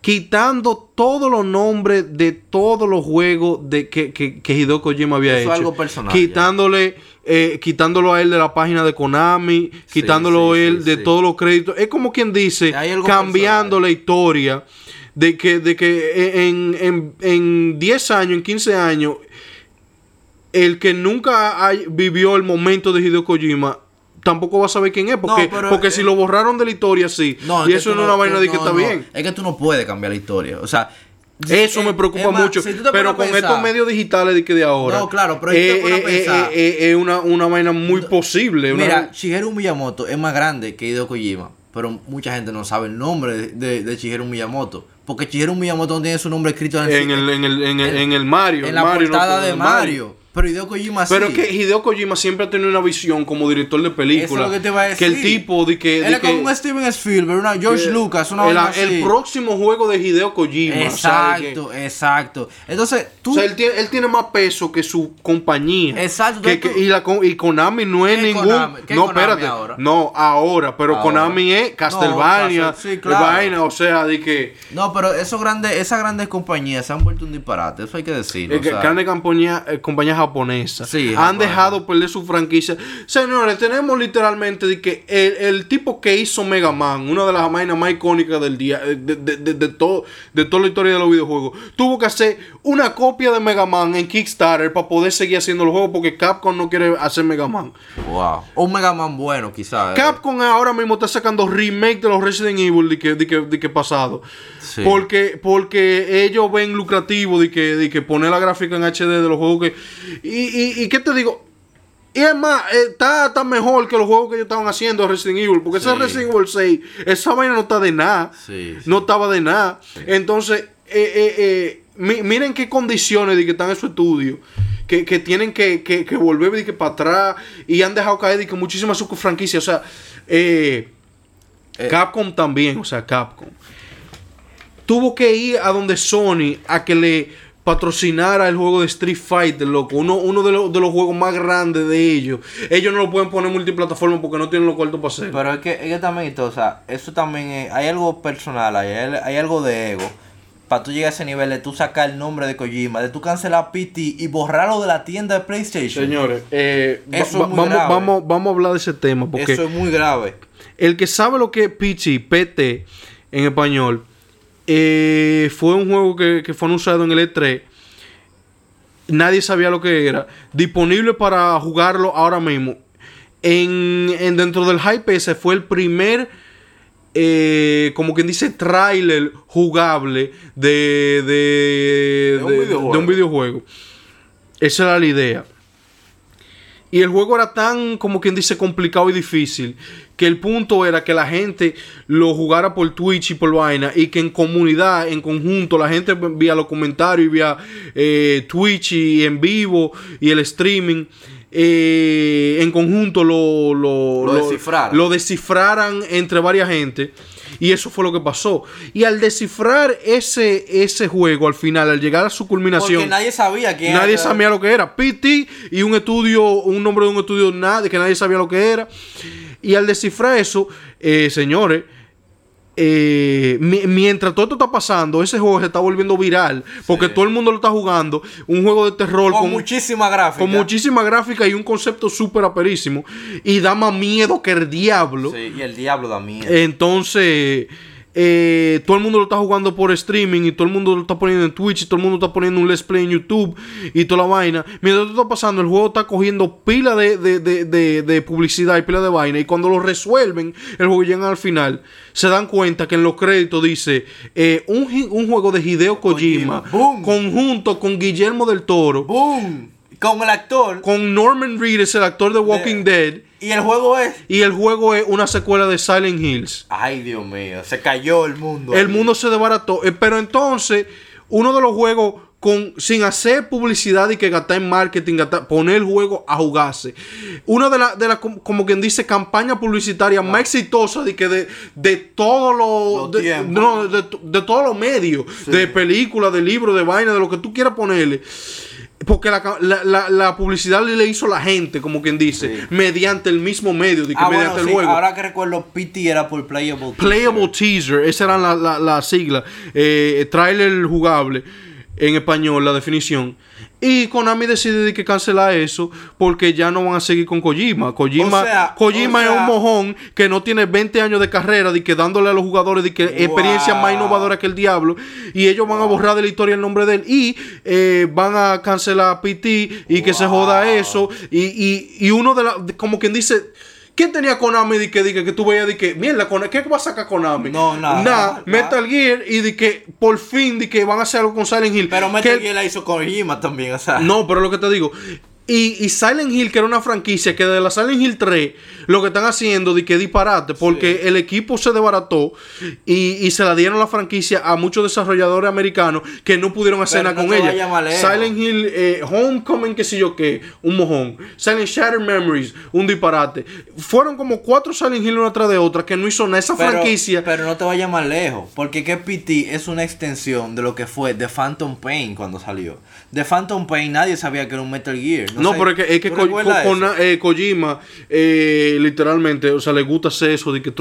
quitando todos los nombres de todos los juegos de que, que, que Hideo Kojima había Eso hecho. es algo personal, Quitándole, eh, quitándolo a él de la página de Konami, quitándolo sí, él sí, de todos los créditos. Es como quien dice, cambiando personal. la historia de que, de que en, en, en 10 años, en 15 años, el que nunca hay- vivió el momento de Hideo Kojima tampoco va a saber quién es. Porque, No, pero, porque eh, si lo borraron de la historia, sí. No, y es eso no es una vaina de que está no. bien. Es que tú no puedes cambiar la historia. O sea. Eso eh, me preocupa es más, mucho. si Pero con pones a estos pensar- medios digitales de que de ahora. No, claro, pero eh, a eh, pensar- eh, eh, es una, una vaina muy posible. una- Mira, Shigeru Miyamoto es más grande que Hideo Kojima, pero mucha gente no sabe el nombre de, de, de Shigeru Miyamoto. Porque Shigeru Miyamoto no tiene su nombre escrito en, en, el, en, el, en, el, en el Mario. en la Mario, no, portada en de el Mario. Pero Hideo Kojima sí. Pero que Hideo Kojima siempre ha tenido una visión como director de películas. Eso es lo que te iba a Que el decir. tipo de que. Él es como un Steven Spielberg, una George Lucas, una el, el próximo juego de Hideo Kojima. o sea, de que- Exacto, exacto. Entonces, tú. O sea, él tiene, él tiene más peso que su compañía. Exacto, Que- y, la, y Konami no es ¿Qué ningún. Konami? ¿Qué no, Konami espérate. ahora? No, ahora. Pero Ahora. Konami es Castlevania. No, sí, claro. vaina. O sea, de que. No, pero esos grandes, esas grandes compañías se han vuelto un disparate, eso hay que decirlo. eh, o sea, grandes compañías, eh, compañías japonesa. Sí, Han dejado perder su franquicia. Señores, tenemos literalmente de que el, el tipo que hizo Mega Man, una de las vainas más icónicas del día, eh, de, de- de- de todo, de toda la historia de los videojuegos, tuvo que hacer una copia de Mega Man en Kickstarter para poder seguir haciendo los juegos porque Capcom no quiere hacer Mega Man. Wow. Un Mega Man bueno, quizás. eh. Capcom ahora mismo está sacando remake de los Resident Evil de que, de que, de que pasado. Sí. Porque, porque ellos ven lucrativo de que, de que poner la gráfica en HD de los juegos que. Y, y, y qué te digo. Y es más, eh, está, está mejor que los juegos que ellos estaban haciendo de Resident Evil. Porque ese Sí. Resident Evil 6, esa vaina no está de nada. Sí, sí. No estaba de nada. Entonces, eh, eh, eh, mi- miren qué condiciones de que están en su estudio. Que, que tienen que, que, que volver de que para atrás. Y han dejado caer de que muchísimas franquicias. O sea. Capcom también. O sea, Capcom. Tuvo que ir a donde Sony a que le patrocinara el juego de Street Fighter, loco. Uno, uno de, los, de los juegos más grandes de ellos. Ellos no lo pueden poner multiplataforma porque no tienen los cuartos para hacerlo. Pero es que, es que también, o sea, eso también es, hay algo personal, hay, hay algo de ego. Para tú llegar a ese nivel de tú sacar el nombre de Kojima, de tú cancelar PT y borrarlo de la tienda de PlayStation. Señores, eh, Eso va- es muy vamos, grave. vamos, vamos a hablar de ese tema. Porque Eso es muy grave. el que sabe lo que es PT, PT en español, eh, fue un juego que, que fue anunciado en el E3. Nadie sabía lo que era. Disponible para jugarlo ahora mismo. En, en- dentro del hype ese fue el primer, eh, como quien dice, tráiler jugable de, de, De un de un videojuego. Esa era la idea. Y el juego era tan, como quien dice, complicado y difícil, que el punto era que la gente lo jugara por Twitch y por vaina, y que en comunidad, en conjunto, la gente vía los comentarios y vía eh, Twitch y en vivo y el streaming, eh, en conjunto lo, lo, Lo descifraran. lo descifraran entre varias gente. Y eso fue lo que pasó. Y al descifrar ese, ese juego, al final, al llegar a su culminación. Porque nadie sabía quién Nadie era. sabía lo que era. PT y un estudio, un nombre de un estudio nadie, que nadie sabía lo que era. Y al descifrar eso, eh, señores, eh, mi- mientras todo esto está pasando, ese juego se está volviendo viral. Porque Sí. todo el mundo lo está jugando. Un juego de terror Con, con, muchísima gráfica. con muchísima gráfica y un concepto súper aperísimo. Y da más miedo que el diablo. Sí, y el diablo da miedo. Entonces, eh, todo el mundo lo está jugando por streaming y todo el mundo lo está poniendo en Twitch y todo el mundo está poniendo un Let's Play en YouTube y toda la vaina. Mientras esto está pasando, el juego está cogiendo pila de, de- de- de- de publicidad y pila de vaina. Y cuando lo resuelven, el juego llega al final, se dan cuenta que en los créditos dice eh, un, juego de Hideo Kojima, Kojima. Conjunto con Guillermo del Toro, ¡Boom! Con el actor. con Norman Reedus, el actor de Walking Dead. Y el juego es. Y el juego es una secuela de Silent Hills. Ay, Dios mío. Se cayó el mundo. El ahí. mundo se desbarató. Eh, Pero entonces, uno de los juegos con, sin hacer publicidad y que gastar en marketing, gastar- poner el juego a jugarse. Una de las, de la, como quien dice, campaña publicitaria más exitosa de que de, de todos los. De, no, de, de todos los medios. De películas, de libros, de vaina, de lo que tú quieras ponerle. Porque la, ca- la, la- la publicidad le hizo la gente, como quien dice, Sí. mediante el mismo medio, de que Ah, bueno, mediante el sí, juego. ahora que recuerdo, PT era por Playable. Playable Teaser, esa era la, la, la sigla. Eh, trailer jugable en español, la definición. Y Konami decide de que cancela eso porque ya no van a seguir con Kojima. Kojima, O sea, Kojima o sea- es un mojón que no tiene 20 años de carrera, de que dándole a los jugadores de que experiencia más innovadora que el diablo. Y ellos van a borrar de la historia el nombre de él. Y eh, van a cancelar PT y que se joda eso. Y, y, y uno de la, como quien dice. ¿Quién tenía Konami de que, de que, que tú veías de que, mierda, ¿qué va a sacar Konami? No, nada, Nada. Metal Gear y de que por fin de que van a hacer algo con Silent Hill. Pero Que- Metal Gear la hizo Kojima también, o sea. no, pero lo que te digo. Y, y Silent Hill, que era una franquicia que de la Silent Hill 3, lo que están haciendo de que disparate, porque el equipo se desbarató y, y se la dieron la franquicia a muchos desarrolladores americanos que no pudieron hacer nada no con ella. Silent Hill, eh, Homecoming, qué sé yo qué, un mojón. Silent Shattered Memories, un disparate. Fueron como cuatro Silent Hill una tras de otra que no hizo nada. Esa Pero, franquicia. pero no te vayas más lejos, porque que PT es una extensión de lo que fue The Phantom Pain cuando salió. The Phantom Pain nadie sabía que era un Metal Gear. No, pero es que, es que eh, Kojima, eh, literalmente, o sea, le gusta hacer eso de que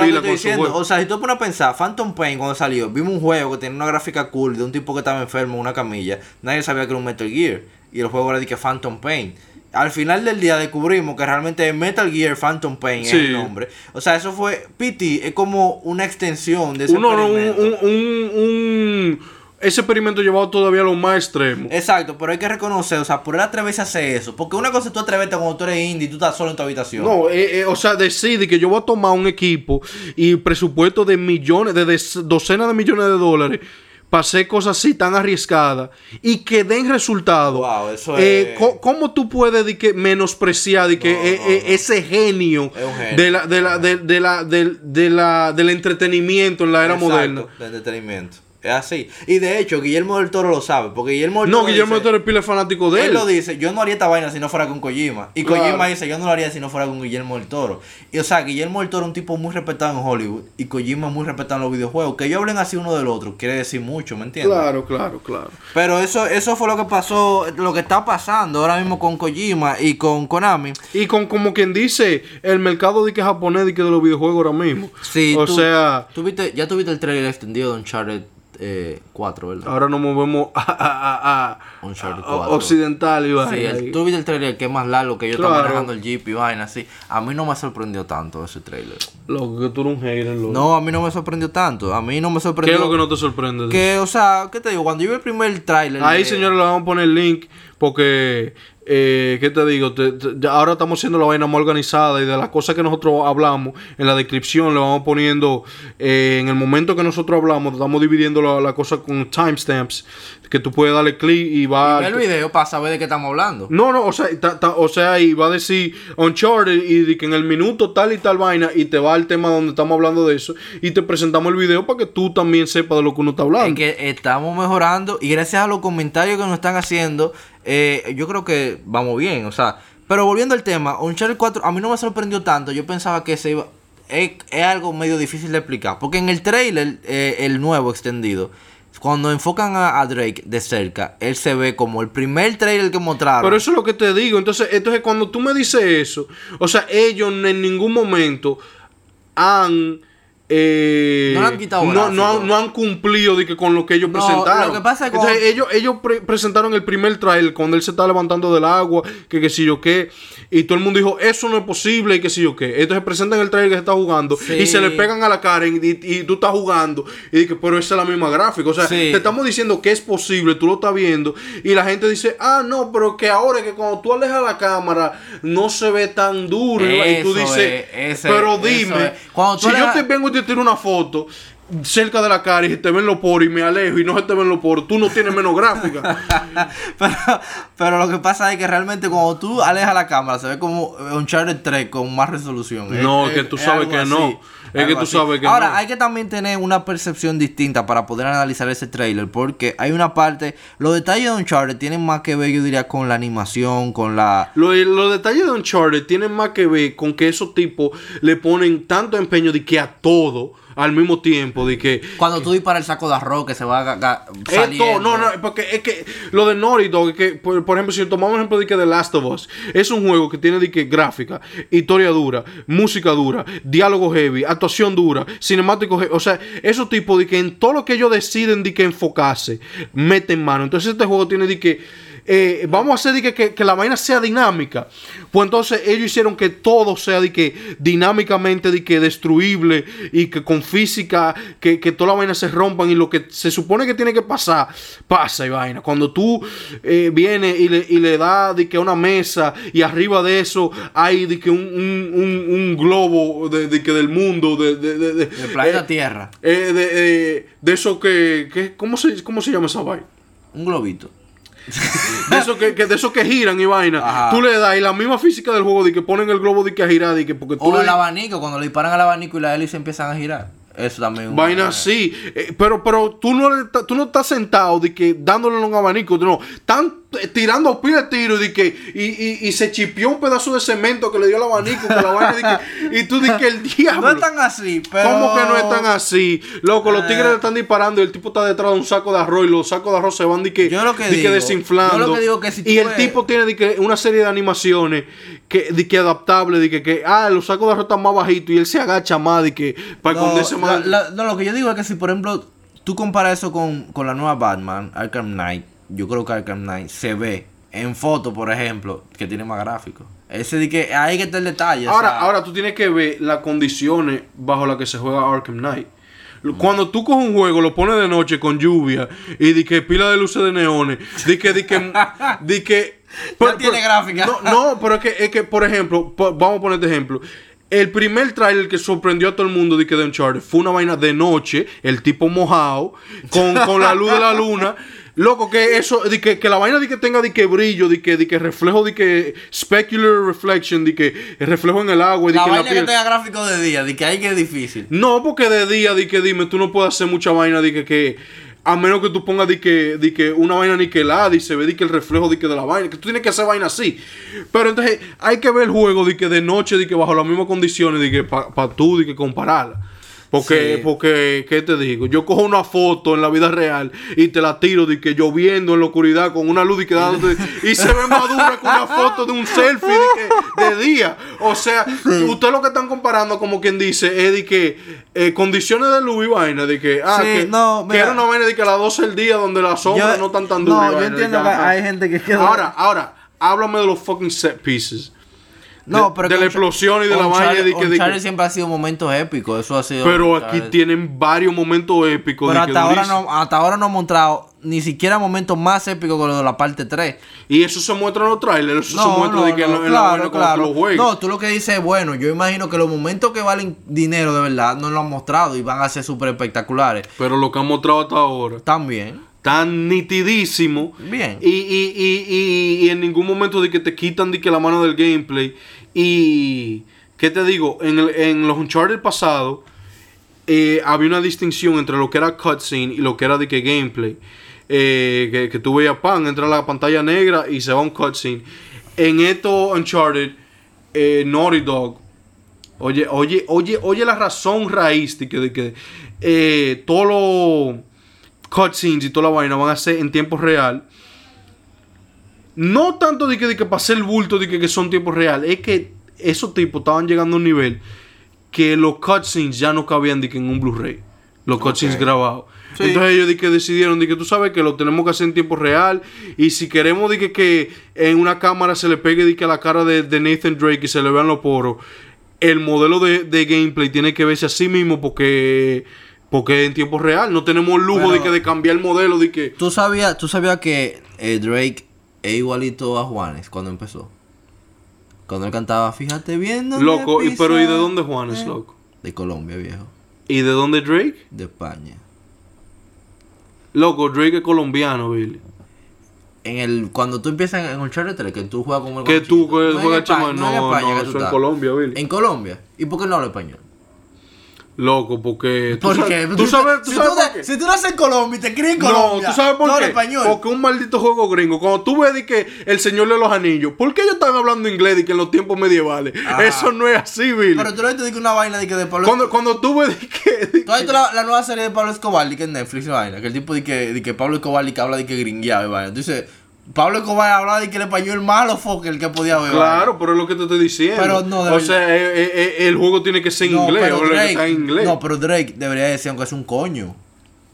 que pila con su diciendo, juego. o sea, si tú pones a pensar, Phantom Pain cuando salió, vimos un juego que tenía una gráfica cool de un tipo que estaba enfermo en una camilla, nadie sabía que era un Metal Gear. y el juego era de que Phantom Pain. Al final del día descubrimos que realmente Metal Gear Phantom Pain es el nombre. O sea, eso fue. PT es como una extensión de ese Uno, no, un, un, un- un- ese experimento llevado todavía a lo más extremo. Exacto, pero hay que reconocer, o sea, por él atreverse a hacer eso. Porque una cosa es tú atreverte cuando tú eres indie y tú estás solo en tu habitación. No, eh, eh, o sea, decide que yo voy a tomar un equipo y presupuesto de millones, de, docenas de millones de dólares para hacer cosas así tan arriesgadas y que den resultados. Wow, eso Eh, es- ¿Cómo tú puedes de que menospreciar de que No, eh, no, eh, no. ese genio, de la, de la, de, de la, del- de la, del entretenimiento en la era Exacto, moderna? De entretenimiento. Es así. Y de hecho, Guillermo del Toro lo sabe. Porque Guillermo del No, Toro. Guillermo dice- del Toro es pila de fanático de Él él. lo dice, yo no haría esta vaina si no fuera con Kojima. Y Claro. Kojima dice, yo no lo haría si no fuera con Guillermo del Toro. Y o sea, Guillermo del Toro es un tipo muy respetado en Hollywood. Y Kojima es muy respetado en los videojuegos. Que ellos hablen así uno del otro quiere decir mucho, ¿me entiendes? Claro, claro, claro. Pero eso, eso fue lo que pasó, lo que está pasando ahora mismo con Kojima y con Konami. Y con como quien dice, el mercado de que japonés y que de los videojuegos ahora mismo. Sí, o tú- sea, tú viste- ya tuviste el trailer extendido de Uncharted eh, 4, ¿verdad? ahora nos movemos a, a- a- a- Uncharted a- 4. occidental y Sí, vaina el, ahí. tú viste el trailer que es más largo que yo estaba Claro. manejando el Jeep y vaina así. A mí no me sorprendió tanto ese trailer. Loco, que tú eres un hater, loco. No, a mí no me sorprendió tanto. A mí no me ¿Qué sorprendió. es lo que no te sorprende? Que, o sea, ¿qué te digo? Cuando yo vi el primer trailer. Ahí, de- señores, le vamos a poner el link porque, eh, ¿qué te digo? Te- ahora estamos haciendo la vaina más organizada y de las cosas que nosotros hablamos en la descripción le vamos poniendo, eh, en el momento que nosotros hablamos, estamos dividiendo la, la cosa con timestamps, que tú puedes darle clic y va... Ve el video para saber de qué estamos hablando. No, no, o sea, ta- ta- o sea, y va a decir Uncharted y que en el minuto tal y tal vaina y te va al tema donde estamos hablando de eso y te presentamos el video para que tú también sepas de lo que uno está hablando. Es que estamos mejorando y gracias a los comentarios que nos están haciendo, eh, yo creo que vamos bien, o sea. Pero volviendo al tema, Uncharted 4 a mí no me sorprendió tanto. Yo pensaba que se iba. Es, es algo medio difícil de explicar. Porque en el trailer, eh, el nuevo extendido, cuando enfocan a, Drake de cerca, él se ve como el primer trailer que mostraron. Pero eso es lo que te digo. Entonces, entonces cuando tú me dices eso, o sea, ellos en ningún momento han. Eh, No han quitado no, no han, no han cumplido de que con lo que ellos presentaron. lo que pasa es que Entonces, ellos, ellos pre- presentaron el primer trailer cuando él se está levantando del agua, que qué sé yo qué, y todo el mundo dijo, eso no es posible, y qué sé yo qué. Entonces presentan el trailer que se está jugando Sí. y se le pegan a la cara y, y- y tú estás jugando y dices, pero esa es la misma gráfica. O sea, Sí. te estamos diciendo que es posible, tú lo estás viendo, y la gente dice, ah, no, pero que ahora que cuando tú alejas la cámara no se ve tan duro. y tú dices, es, ese- pero dime, es. Cuando tú si yo te vengo y te tiro una foto cerca de la cara y se te ven los poros y me alejo y no se te ven los poros, tú no tienes menos gráfica. (laughs) pero, pero lo que pasa es que realmente cuando tú alejas la cámara se ve como Uncharted 3 con más resolución. No, es que tú sabes que no. Es que tú sabes que Ahora, no. hay que también tener una percepción distinta para poder analizar ese trailer porque hay una parte, los detalles de Uncharted tienen más que ver, yo diría, con la animación, con la... Lo- Los detalles de Uncharted tienen más que ver con que esos tipos le ponen tanto empeño de que a todo al mismo tiempo, de que Cuando tú disparas el saco de arroz que se va ga- Esto, saliendo. no, no, porque es que lo de Naughty Dog, es que, por, por ejemplo, si tomamos el ejemplo de que The Last of Us, es un juego que tiene de que gráfica, historia dura, música dura, diálogo heavy, actuación dura, cinemático heavy, o sea, esos tipos de que en todo lo que ellos deciden de que enfocarse, meten mano. Entonces este juego tiene de que eh, vamos a hacer de que, que- que la vaina sea dinámica. Pues entonces ellos hicieron que todo sea de que dinámicamente de que destruible y que con física, que, que toda la vaina se rompan y lo que se supone que tiene que pasar, pasa y vaina. Cuando tú eh, vienes y le, y le das de que una mesa y arriba de eso hay de que un, un- un- un globo de, de que del mundo, de, de, de- de- El planeta eh, Tierra. de, eh, de eso que, que ¿cómo, se, ¿cómo se llama esa vaina? Un globito. (laughs) De eso que, que- de eso que giran y vaina. Ajá. Tú le das y la misma física del juego de que ponen el globo de que a girar que porque tú O le el abanico, cuando le disparan al abanico y la hélice empiezan a girar. Eso también. vaina así. Eh, pero pero tú no tú no estás sentado de que dándole un abanico, no, eh, tirando pila de tiro de que y, y, y se chipió un pedazo de cemento que le dio el abanico con la vaina de que, y tú de que el (laughs) diablo. No es tan así, pero. ¿Cómo que no es tan así? Loco, los tigres Eh. le están disparando y el tipo está detrás de un saco de arroz y los sacos de arroz se van de que, Yo lo que de que digo- desinflando. yo lo que digo que si y el ves- tipo tiene de que una serie de animaciones que, de que adaptable, de que, que, ah, los sacos de arroz están más bajitos y él se agacha más de que para No, esconderse más. la- la- no, lo que yo digo es que si, por ejemplo, tú comparas eso con, con la nueva Batman, Arkham Knight, yo creo que Arkham Knight se ve en foto, por ejemplo, que tiene más gráficos. Ese de que ahí que está el detalle. o Ahora, sea, ahora tú tienes que ver las condiciones bajo las que se juega Arkham Knight. Cuando tú coges un juego, lo pones de noche con lluvia y di que pila de luces de neones, di que, di que, (laughs) di que. tiene gráfica. No, no, pero es que, es que, por ejemplo, vamos a poner este ejemplo. El primer trailer que sorprendió a todo el mundo de que de Uncharted fue una vaina de noche, el tipo mojado, con, con la luz de la luna. (laughs) Loco, que eso, de que, que la vaina de que tenga de que brillo, de que, de que reflejo, de que specular reflection, de que reflejo en el agua, de la que en la vaina que piel. tenga gráficos de día, de que ahí que es difícil. No, porque de día, di que dime, tú no puedes hacer mucha vaina, di que, que a menos que tú pongas di que, di que una vaina niquelada y se ve di que el reflejo di que de la vaina, que tú tienes que hacer vaina así. Pero entonces hay que ver el juego di que de noche, di que bajo las mismas condiciones, di que para tú, di que compararla. Porque, Sí. porque, ¿qué te digo? Yo cojo una foto en la vida real y te la tiro de que lloviendo en la oscuridad con una luz y que dándote- y se ve más dura que una foto de un selfie de, que, de día. O sea, ustedes lo que están comparando, como quien dice, es de que eh, condiciones de luz y vaina, de que, ah, Sí, que, no, que era una vaina de que a las 12 del día donde las sombras no están tan no, duras. y yo vaina, entiendo que hay gente que queda. Ahora, ahora, háblame de los fucking set pieces. No, de- pero de la explosión y de la vaina de que- de que- siempre ha sido momentos épicos, eso ha sido. Pero aquí tienen varios momentos épicos. Pero hasta ahora, durísimo. no, hasta ahora no ha mostrado ni siquiera momentos más épicos que los de la parte 3. Y eso se muestra en los trailers, eso se muestra no, de que en no, la- en la vaina cuando tú lo juegas. No, tú lo que dices es bueno. Yo imagino que los momentos que valen dinero de verdad no lo han mostrado y van a ser súper espectaculares. Pero lo que han mostrado hasta ahora, También. Tan nitidísimo. Bien. Y, y, y, y, en ningún momento de que te quitan de que la mano del gameplay. Y, ¿qué te digo? En, el- en los Uncharted pasados, eh, había una distinción entre lo que era cutscene y lo que era de que gameplay. Eh, que, que tú veías pan, entra a la pantalla negra y se va un cutscene. En esto Uncharted, eh, Naughty Dog, oye, oye, oye, oye la razón raíz de que, de que eh, todos los cutscenes y toda la vaina van a ser en tiempo real. No tanto de que, de que pasé el bulto de que, que son tiempo real, es que esos tipos estaban llegando a un nivel que los cutscenes ya no cabían de que en un Blu-ray. Los cutscenes grabados. Sí. Entonces ellos de que decidieron de que tú sabes que lo tenemos que hacer en tiempo real y si queremos de que, que en una cámara se le pegue de que a la cara de, de Nathan Drake y se le vean los poros, el modelo de, de gameplay tiene que verse así mismo porque porque en tiempo real no tenemos el lujo Pero- de que de cambiar el modelo de que ¿Tú sabías, tú sabías que eh, Drake es igualito a Juanes cuando empezó? Cuando él cantaba, fíjate bien dónde loco, y, pero ¿y de pisa". dónde Juanes, Eh, loco? De Colombia, viejo. ¿Y de dónde Drake? De España. Loco, Drake es colombiano, Billy. En el, cuando tú empiezas en Uncharted 3, que tú juegas como el Que tú no en juegas no, no, en España no, que tú eso en estás. Colombia, Billy. En Colombia. ¿Y por qué no habla español? Loco, porque tú ¿Por sabes, qué? tú sabes, tú si, sabes tú, por qué. si tú naces en Colombia y te crías en No, Colombia, tú sabes por no qué. español. Porque un maldito juego gringo. Cuando tú ves de que el Señor de los Anillos, ¿por qué ellos están hablando inglés de que en los tiempos medievales? Ajá. Eso no es así, Billy. Pero tú no te digo una vaina de que de Pablo Cuando, cuando tú ves de que, de ¿Tú has visto la, la nueva serie de Pablo Escobar de que en Netflix y vaina? Que el tipo de que, de que Pablo Escobar de que habla de que gringueado y vaina. Entonces, Pablo Escobar hablaba de que el español malo fue el que podía ver. Claro, pero es lo que te estoy diciendo. Pero no, O sea, eh, eh, eh, el juego tiene que ser en No, inglés. pero Drake, en inglés. no, pero Drake debería decir aunque es un coño.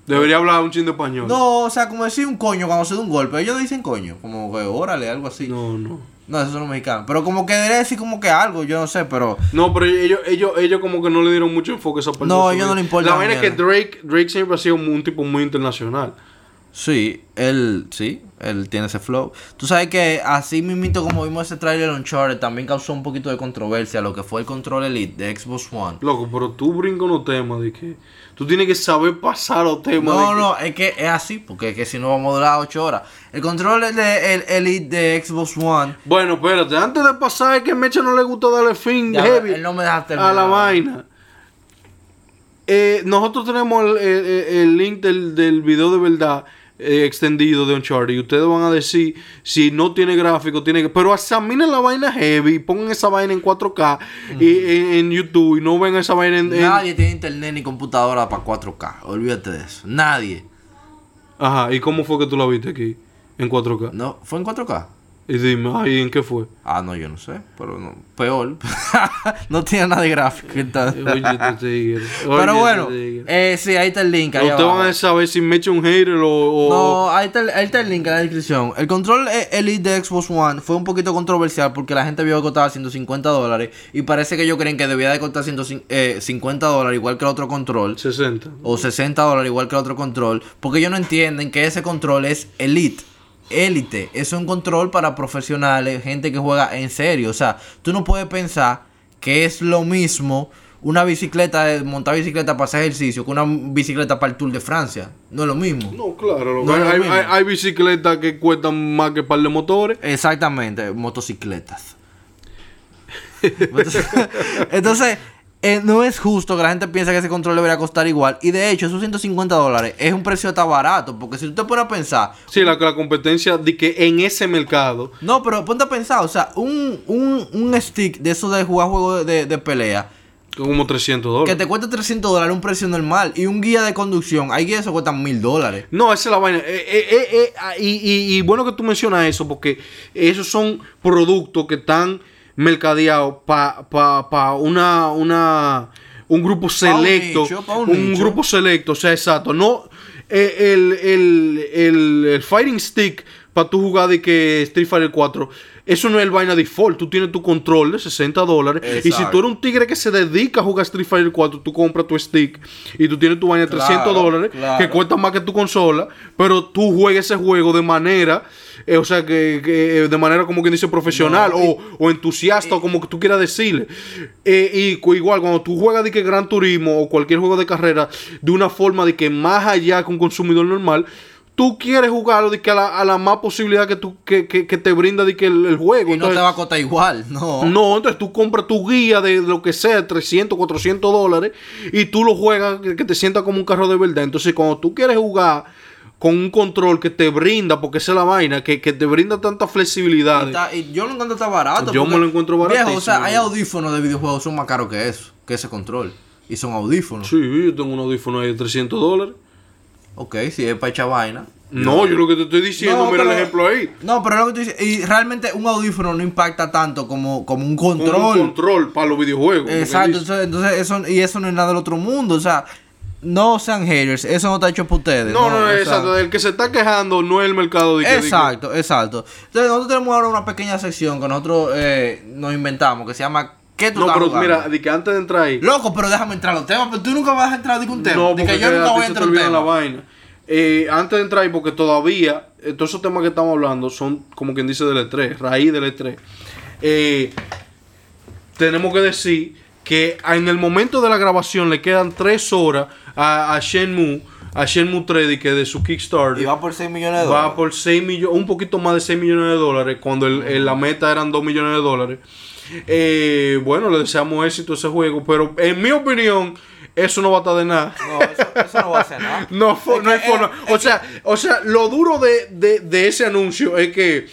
Debería hablar un chin de español. No, o sea, como decir un coño cuando se da un golpe. Ellos dicen coño, como que órale, algo así. No, no, no. esos son los mexicanos. Pero como que debería decir como que algo, yo no sé, pero. No, pero ellos, ellos, ellos como que no le dieron mucho enfoque a esa parte. No, ellos no le importa La vaina es que. Drake, Drake siempre ha sido un tipo muy internacional. Sí, él, sí, él tiene ese flow. Tú sabes que así mismito como vimos ese trailer Uncharted, también causó un poquito de controversia lo que fue el control Elite de Xbox One. Loco, pero tú brincas los temas de que tú tienes que saber pasar los temas. No, de que- no, es que es así, porque es que si no vamos a durar 8 horas. El control de, el Elite de Xbox One. Bueno, espérate, antes de pasar es que a Mecha no le gusta darle fin Ya, heavy él no me deja a terminar. la vaina. Eh, nosotros tenemos el, el- el link del, del video de verdad eh, extendido de Uncharted y ustedes van a decir si no tiene gráfico, tiene que... Pero examinen la vaina heavy, pongan esa vaina en 4K y, en, en YouTube y no ven esa vaina en... en- Nadie tiene internet ni computadora para 4K. Olvídate de eso. Nadie. Ajá, ¿y cómo fue que tú la viste aquí? En 4K. No, ¿Fue en 4K? Y dime, ay, ¿en qué fue? Ah, no, yo no sé, pero no, peor. (laughs) no tiene nada de gráfico. entonces. Oye, tigre. (laughs) pero bueno, eh, sí, ahí está el link. Ahí Ustedes van a saber si me echa un hater o... o- No, ahí está, el, ahí está el link en la descripción. El control eh, Elite de Xbox One fue un poquito controversial porque la gente vio que costaba 150 dólares y parece que ellos creen que debía de costar 150 dólares igual que el otro control 60. o 60 dólares igual que el otro control porque ellos no entienden que ese control es Elite. Élite, es un control para profesionales, gente que juega en serio. O sea, tú no puedes pensar que es lo mismo una bicicleta, montar bicicleta para hacer ejercicio que una bicicleta para el Tour de Francia. No es lo mismo. No, claro. lo- No hay, hay- hay bicicletas que cuestan más que par de motores. Exactamente, motocicletas. (laughs) Entonces, eh, no es justo que la gente piense que ese control debería costar igual. Y de hecho, esos 150 dólares es un precio tan barato. Porque si tú te pones a pensar, Sí, la, la competencia de que en ese mercado... no, pero ponte a pensar, o sea, un, un, un stick de eso de jugar juegos de, de pelea Como 300 que dólares. te cuesta 300 dólares, un precio normal. Y un guía de conducción, hay guías que cuestan 1000 dólares. No, esa es la vaina. Eh, eh, ah, y, y- y bueno que tú mencionas eso, porque esos son productos que están mercadeados para pa, pa una, una, un grupo selecto. nicho, un grupo selecto, o sea, exacto. No, eh, el, el, el, el Fighting Stick para tu jugar de que Street Fighter 4, eso no es el vaina default. Tú tienes tu control de 60 dólares. Y si tú eres un tigre que se dedica a jugar Street Fighter 4, tú compras tu stick y tú tienes tu vaina de 300 Claro, dólares claro. que cuesta más que tu consola, pero tú juegas ese juego de manera, eh, o sea, que, que, eh, de manera como quien dice profesional No, o, o entusiasta o como que tú quieras decirle. Eh, y igual cuando tú juegas de que Gran Turismo o cualquier juego de carrera de una forma de que más allá que un consumidor normal, tú quieres jugarlo de que a la, a la más posibilidad que, tú, que, que, que te brinda de que el, el juego. Y no te va a costar igual, no. no, entonces tú compras tu guía de lo que sea, 300, 400 dólares, y tú lo juegas, que que te sienta como un carro de verdad. Entonces, cuando tú quieres jugar con un control que te brinda, porque esa es la vaina, que, que te brinda tanta flexibilidad. Y está- y yo lo encuentro está barato. Yo me lo encuentro Viejo, o sea, hay ¿no? audífonos de videojuegos son más caros que eso, que ese control. Y son audífonos. Sí, yo tengo un audífono ahí de 300 dólares. Ok, si es para echar vaina. No, yo lo que te estoy diciendo, No, mira el ejemplo ahí. No, pero lo que tú dices. Y realmente un audífono no impacta tanto como, como un Con control. un control para los videojuegos. como Exacto, entonces, entonces eso, y eso no es nada del otro mundo. O sea, no sean haters, eso no está hecho para ustedes. No, no, o sea, exacto. El que se está quejando no es el mercado de que- Exacto, exacto. Entonces nosotros tenemos ahora una pequeña sección que nosotros eh, nos inventamos que se llama ¿Qué tú No, estás pero jugando? mira, de que antes de entrar ahí. Loco, pero déjame entrar a los temas, pero tú nunca vas a entrar de un tema. No, de porque que yo nunca a voy a entrar a tema. la vaina. Eh, antes de entrar ahí, porque todavía, eh, todos esos temas que estamos hablando son, como quien dice, del E3, raíz del E3. Eh, tenemos que decir que en el momento de la grabación le quedan 3 horas a, a Shenmue, a Shenmue 3, de que de su Kickstarter. Y va por 6 millones de dólares. Va por 6 millones, un poquito más de 6 millones de dólares, cuando el- el- la meta eran 2 millones de dólares. Eh, bueno, le deseamos éxito a ese juego, pero en mi opinión, eso no va a estar de nada. No, eso, eso no va a hacer nada. (laughs) No, Es no hay O sea, o sea, lo duro de, de- de ese anuncio es que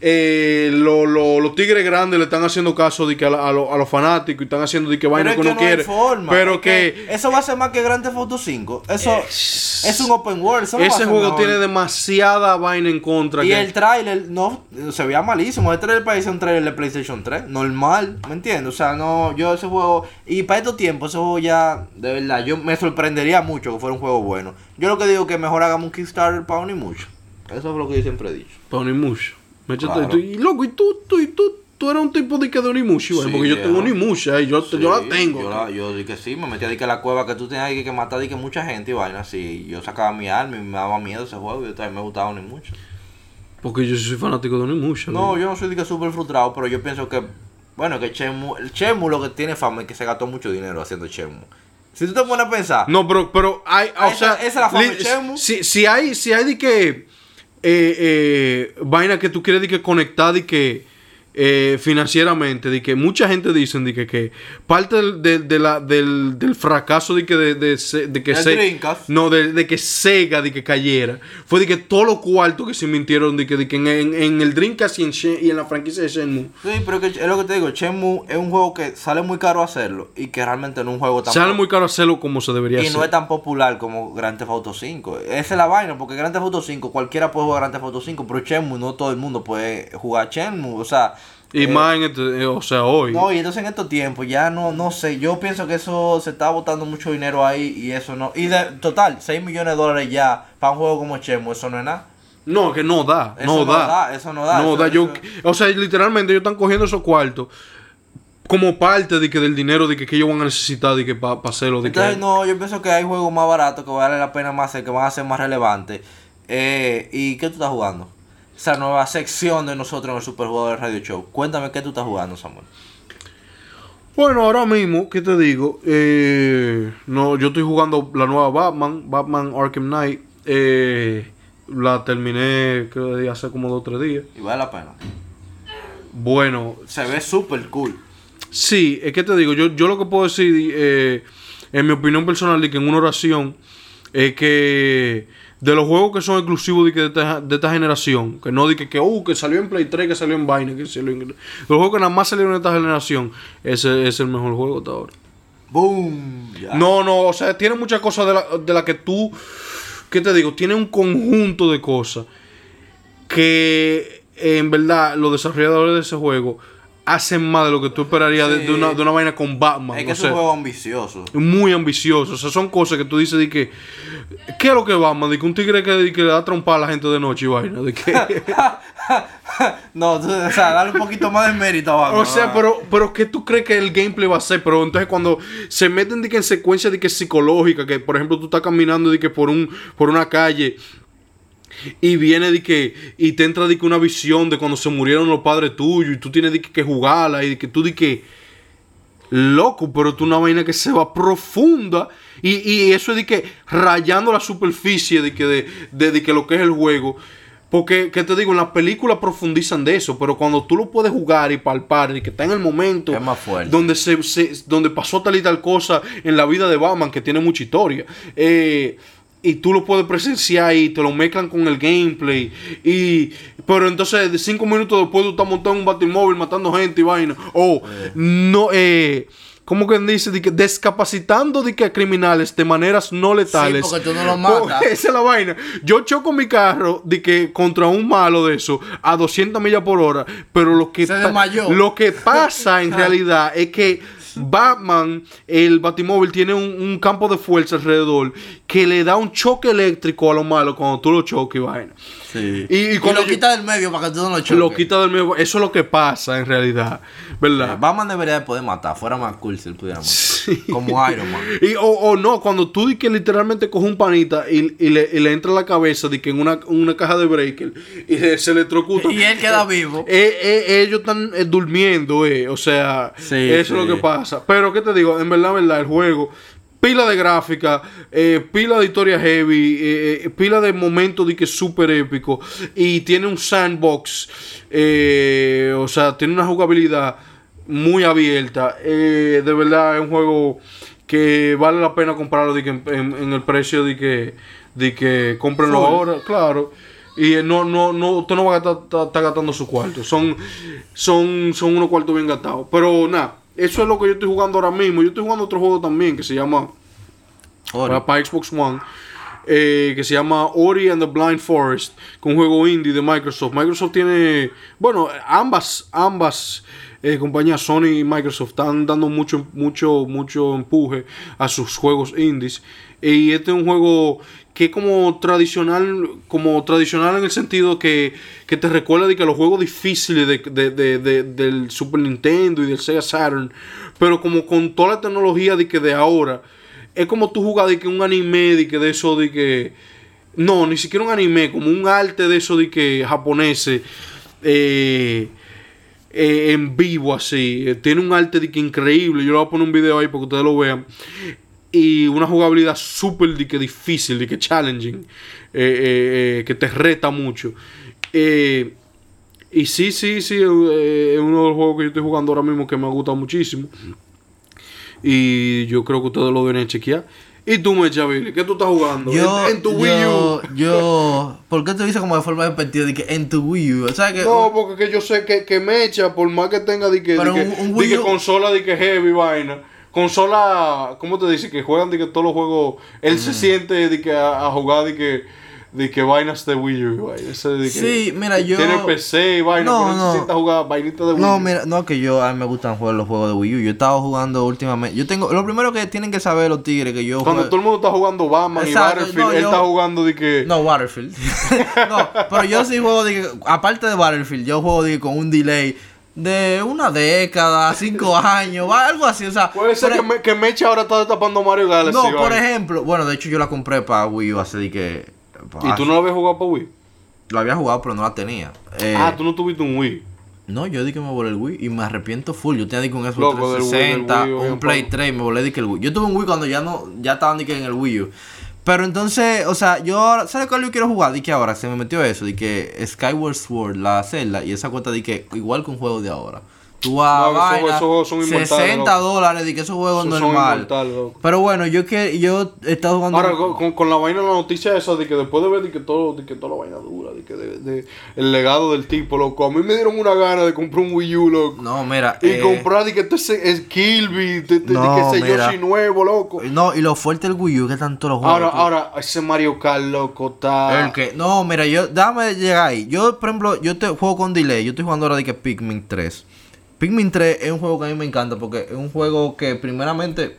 eh, lo- lo- los tigres grandes le están haciendo caso de que a, la- a lo- a los fanáticos y están haciendo de que vaina que que no hay quiere. forma. Pero que, Eso va a ser más que Grand Theft Auto 5. Eso es un open world. eso no ese juego tiene demasiada vaina en contra. Y que- el trailer no se veía malísimo. El trailer parecía un trailer de PlayStation 3. Normal, ¿me entiendes? O sea, no, yo ese juego. Y para estos tiempos, ese juego ya, de verdad, yo me sorprendería mucho que fuera un juego bueno. Yo lo que digo es que mejor hagamos un Kickstarter para ni mucho. Eso es lo que yo siempre he dicho. Para. Me echaste- Claro. Y loco, y tú, tú, y tú, tú eres un tipo de que de Onimusha, Sí, porque yo tengo Onimusha y yo, yo la tengo. Yo, la- yo dije que sí, me metí a que la cueva que tú tenías que, que matar que mucha gente y vaina así. Yo sacaba mi arma y me daba miedo ese juego. Y yo también me gustaba ni mucho. Porque yo soy fanático de Onimusha. No, güey. yo no soy de que súper frustrado, pero yo pienso que, bueno, que Chemu, el Chemu lo que tiene fama es que se gastó mucho dinero haciendo Chemu. Si tú te pones a pensar, No, pero, pero hay, o sea, esa- esa es la fama de Chemu. Si, si hay, si hay de que eh, eh, vaina que tú quieres de que conectar y que eh, financieramente, de que mucha gente dice de que, que parte del, de, de la, del, del fracaso de que de, de, que se- no de, que Sega de que cayera fue de que todos los cuartos que se mintieron de que, de que en, en- en el Dreamcast y en, y en la franquicia de Shenmue. Sí, pero que, es lo que te digo, Shenmue es un juego que sale muy caro hacerlo y que realmente no es un juego tan sale muy caro hacerlo como se debería y hacer. no es tan popular como Grand Theft Auto 5. Esa es la vaina, porque Grand Theft Auto 5, cualquiera puede jugar Grand Theft Auto 5, pero Shenmue no todo el mundo puede jugar Shenmue, o sea... y eh, más en este- eh, o sea hoy No, y entonces en estos tiempos ya no, no sé, yo pienso que eso se está botando mucho dinero ahí y eso no... Y de total, 6 millones de dólares ya para un juego como Shenmue, eso no es nada. No, que no da, Eso no, no da. da, eso no da, No eso- da. Yo, eso- o sea, literalmente ellos están cogiendo esos cuartos como parte de que del dinero de que, que ellos van a necesitar de que para hacerlo. De que, Entonces, no, yo pienso que hay juegos más baratos que vale la pena más hacer, que van a ser más relevantes. Eh, ¿Y qué tú estás jugando? Esa nueva sección de nosotros en el Superjugador Radio Show. Cuéntame qué tú estás jugando, Samuel. Bueno, ahora mismo, ¿qué te digo? Eh, no, yo estoy jugando la nueva Batman, Batman Arkham Knight. Eh, la terminé creo hace como dos o tres días. Y vale la pena. Bueno, Se ve súper cool. Sí, es que te digo, yo, yo lo que puedo decir, eh, en mi opinión personal, de que en una oración, es que de los juegos que son exclusivos de, que de, esta, de esta generación, que no de que, que, uh, que salió en Play 3, que salió en Vaina, que salió en... Los juegos que nada más salieron en esta generación, ese es el mejor juego hasta ahora. ¡Boom! No, no, o sea, tiene muchas cosas de la, de la que tú, ¿qué te digo? Tiene un conjunto de cosas que en verdad los desarrolladores de ese juego hacen más de lo que tú esperarías de, Sí. de una, de una vaina con Batman. es que o es un juego ambicioso. muy ambicioso. O sea, son cosas que tú dices de que. ¿Qué es lo que Batman? De que un tigre que, de que le da trompa a la gente de noche y vaina. De que, (laughs) no, o sea, dale un poquito más de mérito abajo. o sea, pero, pero ¿qué tú crees que el gameplay va a ser? Pero entonces cuando se meten de que en secuencia de que psicológica, que por ejemplo tú estás caminando de que por un, por una calle. Y viene de que, y te entra de que una visión de cuando se murieron los padres tuyos, y tú tienes de que, que jugarla, y de que tú de que, loco, pero tú una vaina que se va profunda, y, y eso es de que rayando la superficie de que, de, de- de que lo que es el juego. Porque, que te digo, en las películas profundizan de eso, pero cuando tú lo puedes jugar y palpar, y que está en el momento Es más fuerte. donde se, se- donde pasó tal y tal cosa en la vida de Batman que tiene mucha historia eh, y tú lo puedes presenciar y te lo mezclan con el gameplay y pero entonces de cinco minutos después tú estás montando un batimóvil matando gente y vaina o no eh ¿Cómo que dice? De que descapacitando de que a criminales de maneras no letales. porque tú no Oh, matas. (laughs) Esa es la vaina. Yo choco mi carro de que contra un malo de eso a 200 millas por hora, pero lo que lo que pasa en (laughs) realidad es que Batman, el Batimóvil, tiene un, campo de fuerza alrededor que le da un choque eléctrico a los malos cuando tú lo choques y vaina. Sí. Y- y cuando lo yo- quita del medio para que tú no lo choques. Lo quita del medio. Eso es lo que pasa en realidad. ¿Verdad? Batman debería de poder matar. Fuera más cool si él pudiera matar. Sí. Como Iron Man. (laughs) Y, o, o no, cuando tú di que literalmente coge un panita y, y le, y le entra en la cabeza de que en una, una caja de breaker y se, se electrocuta. Y él queda vivo. Eh, eh, ellos están eh, durmiendo, eh. O sea, Sí, eso es lo que pasa. Pero, ¿qué te digo? En verdad, verdad, el juego, pila de gráfica, eh, pila de historia heavy, eh, eh, pila de momentos de que es súper épico. Y tiene un sandbox, eh, o sea, tiene una jugabilidad muy abierta. De verdad, es un juego que vale la pena comprarlo de que en, en- en el precio de que, de que cómprenlo ahora, claro. Y no, no, no, usted no va a estar, estar- estar gastando sus cuartos. Son, son, son unos cuartos bien gastados. Pero nada, eso es lo que yo estoy jugando ahora mismo. Yo estoy jugando otro juego también que se llama Ori. para, Xbox One. eh, que se llama Ori and the Blind Forest, con un juego indie de Microsoft. Microsoft tiene, bueno, ambas, ambas eh, compañías, Sony y Microsoft, están dando mucho, mucho, mucho empuje a sus juegos indies. Y este es un juego que como tradicional, como tradicional en el sentido que, que te recuerda de que los juegos difíciles de, de- de- de- del Super Nintendo y del Sega Saturn, pero como con toda la tecnología de que de ahora, es como tú jugar de que un anime, de que de eso, de que. No, ni siquiera un anime, como un arte de eso, de que japoneses. eh, eh, en vivo así. Eh, Tiene un arte de que increíble. Yo le voy a poner un video ahí para que ustedes lo vean. Y una jugabilidad súper difícil, que challenging. eh, eh, eh, que te reta mucho. Eh, Y sí, sí, sí, eh, es uno de los juegos que yo estoy jugando ahora mismo que me ha gustado muchísimo. Y yo creo que ustedes lo deben chequear. ¿Y tú, Mecha Billy? ¿Qué tú estás jugando? Yo, en, en tu Wii U. yo, ¿por qué te dices como de forma despectiva de que en tu Wii U? O sea que, No, porque que yo sé que, que Mecha, por más que tenga de que, de que, un- un de Wii que consola de que heavy vaina, consola, ¿cómo te dice? Que juegan de que todos los juegos, él Mm. se siente de que a, a jugar de que de que vainas de Wii U, de que Sí, mira, yo- tiene PC y vaina, No, pero no. se sienta a jugar vainitas de Wii No, U. mira, no que yo a mí me gustan jugar los juegos de Wii U. Yo he estado jugando últimamente. Yo tengo lo primero que tienen que saber los tigres que yo Cuando todo el mundo está jugando Batman Exacto, y Battlefield, no, él yo- está jugando de que No, Battlefield. (laughs) no, pero yo sí juego de que, aparte de Battlefield, yo juego de que con un delay de una década, cinco (laughs) años, va, algo así, o sea, puede ser que, me, que Mecha ahora está destapando Mario Galaxy. No, por ejemplo, bueno, de hecho yo la compré para Wii U hace de que ¿Y tú no lo habías jugado para Wii? la había jugado, pero no la tenía. Eh, ah, tú no tuviste un Wii. No, yo di que me volé el Wii y me arrepiento full. Yo tenía di que un Xbox Loco, del Wii, 360, del Wii, un Play poco. 3, me volé di que el Wii. Yo tuve un Wii cuando ya no, ya estaban di que en el Wii U. Pero entonces, o sea, yo ahora, ¿sabes cuál yo quiero jugar? Di que ahora se me metió eso, di que Skyward Sword, la celda, y esa cuenta di que igual que un juego de ahora. Tú vas No, a esos- vaina, esos juegos son inmortales, 60 loco. dólares, di que esos juegos Esos normal. Pero bueno, yo que yo he estado jugando Ahora, con, la vaina, la noticia esa de que después de ver de que todo, de que toda la vaina dura, de que de, de- el legado del tipo, loco, a mí me dieron una gana de comprar un Wii U, loco. No, mira, Y eh, comprar de que este es, Kirby, de, de- de No, que ese. Yoshi nuevo, loco. no, y lo fuerte del Wii U que tanto los juegos. Ahora, tú- ahora, ese Mario Kart, loco, está... El que, no, mira, yo, dame llegar ahí. Yo, por ejemplo, yo te juego con delay. Yo estoy jugando ahora de que Pikmin 3. Pikmin 3 es un juego que a mí me encanta porque es un juego que, primeramente,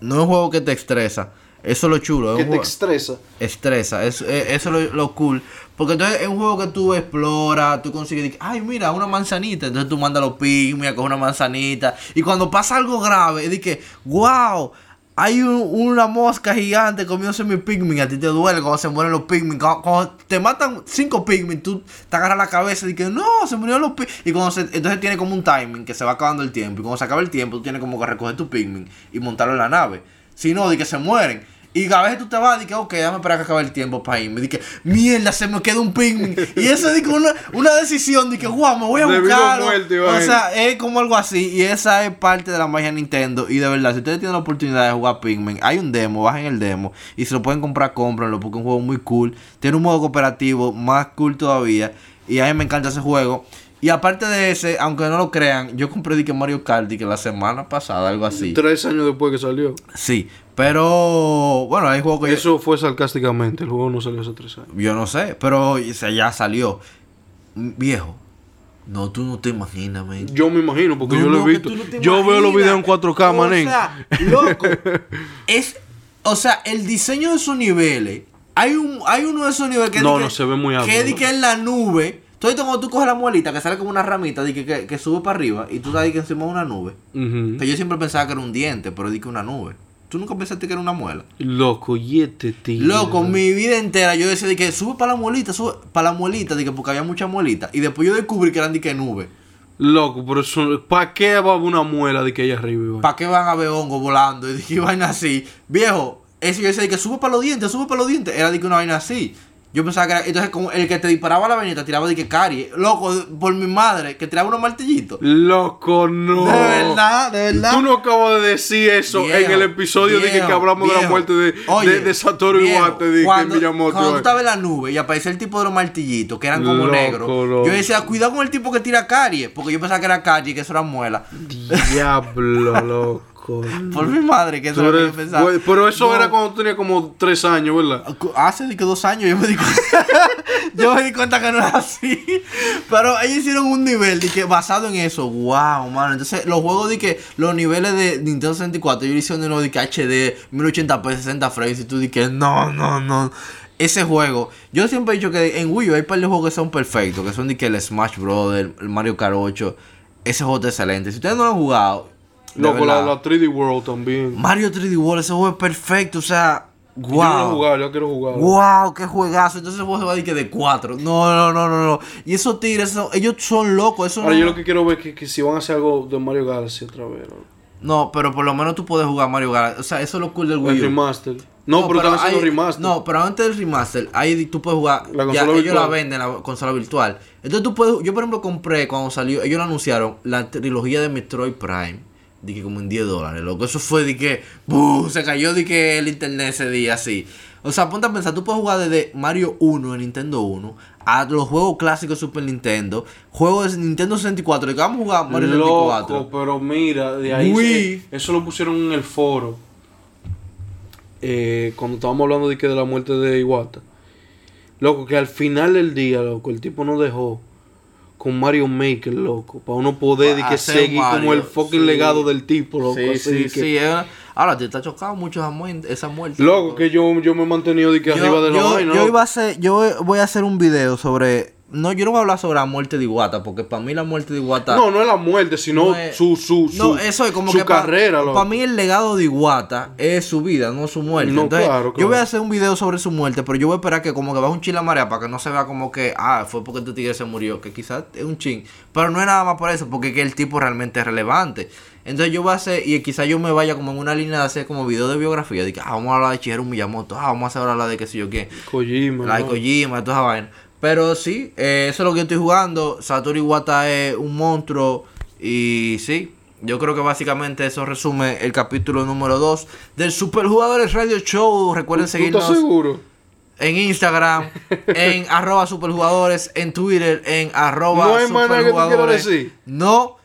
no es un juego que te estresa. Eso es lo chulo. Es que un te estresa. estresa. Es, es- eso es lo, lo cool. Porque entonces es un juego que tú exploras, tú consigues, ay, mira, una manzanita. Entonces tú mandas los Pikmin a coger una manzanita. Y cuando pasa algo grave, es de que, wow, hay un- una mosca gigante comiéndose mi Pikmin. A ti te duele cuando se mueren los Pikmin. Cuando, te matan cinco Pikmin, tú te agarras la cabeza y dices, no, se murieron los Pikmin. Y cuando se, entonces tiene como un timing que se va acabando el tiempo. Y cuando se acaba el tiempo, tú tienes como que recoger tu Pikmin y montarlo en la nave. Si no, de que se mueren. Y a veces tú te vas y dices, ok, déjame esperar que acabe el tiempo para irme. Dije, mierda, se me queda un Pikmin. y eso es una, una decisión de que, wow, me voy a vida o sea, es como algo así. Y esa es parte de la magia de Nintendo. Y de verdad, si ustedes tienen la oportunidad de jugar Pikmin, hay un demo, bajen el demo. Y si lo pueden comprar, cómprenlo, porque es un juego muy cool. Tiene un modo cooperativo más cool todavía. Y a mí me encanta ese juego. Y aparte de ese, aunque no lo crean, yo compré Dike Mario Kart que la semana pasada, algo así. Tres años después que salió. Sí, pero bueno, hay juegos que yo- Eso fue sarcásticamente, el juego no salió hace tres años. yo, no sé, pero o sea, ya salió. Viejo, no, tú no te imaginas, man. Yo me imagino, porque No, yo lo no, he visto. tú no yo veo los videos en 4K, O manen. sea, loco, es, o sea, el diseño de esos niveles, hay un, hay uno de esos niveles que No, di que- no, se ve muy alto, Que di ¿no? que en la nube, esto cuando tú coges la muelita que sale como una ramita, di que, que, que sube para arriba y tú sabes que encima de una nube. Que yo siempre pensaba que era un diente, pero di que una nube. ¿Tú nunca pensaste que era una muela? Loco, y este tío. Loco, mi vida entera yo decía de que sube para la muelita, sube para la muelita, de que porque había mucha muelita. Y después yo descubrí que eran de que nube. Loco, pero eso. ¿Para qué va una muela de que hay arriba? Iván? ¿Para qué van a ver hongo volando? Y de que (laughs) vaina así. Viejo, eso yo decía de que sube para los dientes, sube para los dientes. Era de que una vaina así. Yo pensaba que era. Entonces, como el que te disparaba la vainita tiraba de que carie. Loco, por mi madre, que tiraba unos martillitos. Loco, no. De verdad, de verdad. Tú no acabas de decir eso Viejo, en el episodio de que, que hablamos de la muerte de, Oye, de, de Satoru Iwate de que cuando, Miyamoto. Cuando tú eh. estabas en la nube y aparecía el tipo de los martillitos que eran como Loco, negros. loco. Yo decía, cuidado con el tipo que tira carie. Porque yo pensaba que era carie y que eso era muela. Diablo, loco. Por mi madre, que eso lo que yo pensaba. güey, pero eso No. era cuando tú tenías como tres años, ¿verdad? Hace de que dos años yo me di cuenta. (laughs) yo me di cuenta que no era así. Pero ellos hicieron un nivel de que basado en eso. Wow, mano. Entonces, los juegos de que los niveles de Nintendo 64, ellos hicieron uno de que HD, 1080p, 60 frames. Y tú di que no, no, no. Ese juego, yo siempre he dicho que en Wii U hay un par de juegos que son perfectos, que son de que el Smash Bros., el Mario Kart 8. Ese juego es excelente. Si ustedes no lo han jugado, Loco, la, la 3D World también. Mario 3D World, ese juego es perfecto. O sea, Yo quiero wow. jugar, yo quiero jugar. Wow, qué juegazo. Entonces vos se va a decir que de cuatro. No, no, no, no, no. Y esos tigres, ellos son locos. Eso Ahora no, yo lo que quiero ver es que, que si van a hacer algo de Mario Galaxy otra vez. ¿no? no, pero por lo menos tú puedes jugar Mario Galaxy. O sea, eso es lo cool del El Wii U. remaster. No, pero, están haciendo hay- remaster. No, pero antes del remaster, ahí tú puedes jugar. La ya, consola ellos la virtual. venden, la consola virtual. Entonces tú puedes, yo por ejemplo compré cuando salió, ellos lo anunciaron, la trilogía de Metroid Prime. Dije como en 10 dólares, loco. Eso fue de que, ¡buh! Se cayó de que el internet ese día así. O sea, ponte a pensar, tú puedes jugar desde Mario 1 en Nintendo 1 a los juegos clásicos de Super Nintendo, juegos de Nintendo 64, de que vamos a jugar Mario Loco, 64. pero mira, de ahí se- eso lo pusieron en el foro. Eh, cuando estábamos hablando de que de la muerte de Iwata. Loco, que al final del día, loco, el tipo nos dejó con Mario Maker, loco, para uno poder de que seguir como el fucking sí. legado del tipo, loco. Sí, así sí, que- sí. Ahora te está chocando mucho esa muerte. Esa muerte Loco, que yo, yo me he mantenido de que arriba de la yo, vaina. yo iba a hacer, yo voy a hacer un video sobre. No, yo no voy a hablar sobre la muerte de Iwata, porque para mí la muerte de Iwata. No, no es la muerte, sino no es- su, su, su, No, eso es como su que carrera, loco. Para mí el legado de Iwata es su vida, no su muerte. No, Entonces, claro, yo voy a hacer un video sobre su muerte, pero yo voy a esperar que como que baje un chin la marea para que no se vea como que, ah, fue porque este tigre se murió, que quizás es un chin. Pero no es nada más por eso, porque es que el tipo realmente es relevante. Entonces yo voy a hacer, y quizás yo me vaya como en una línea de hacer como video de biografía, de que, ah, vamos a hablar de Shigeru Miyamoto, ah, vamos a la de qué sé yo qué. Kojima, La de. Kojima, toda esa vaina. Pero sí, eh, eso es lo que yo estoy jugando. Satoru Iwata es un monstruo. Y sí, yo creo que básicamente eso resume el capítulo número 2 del Superjugadores Radio Show. Recuerden ¿Tú seguirnos seguro? en Instagram, (laughs) en arroba superjugadores, en Twitter, en arroba No hay más nada que tú quieras superjugadores. decir. No,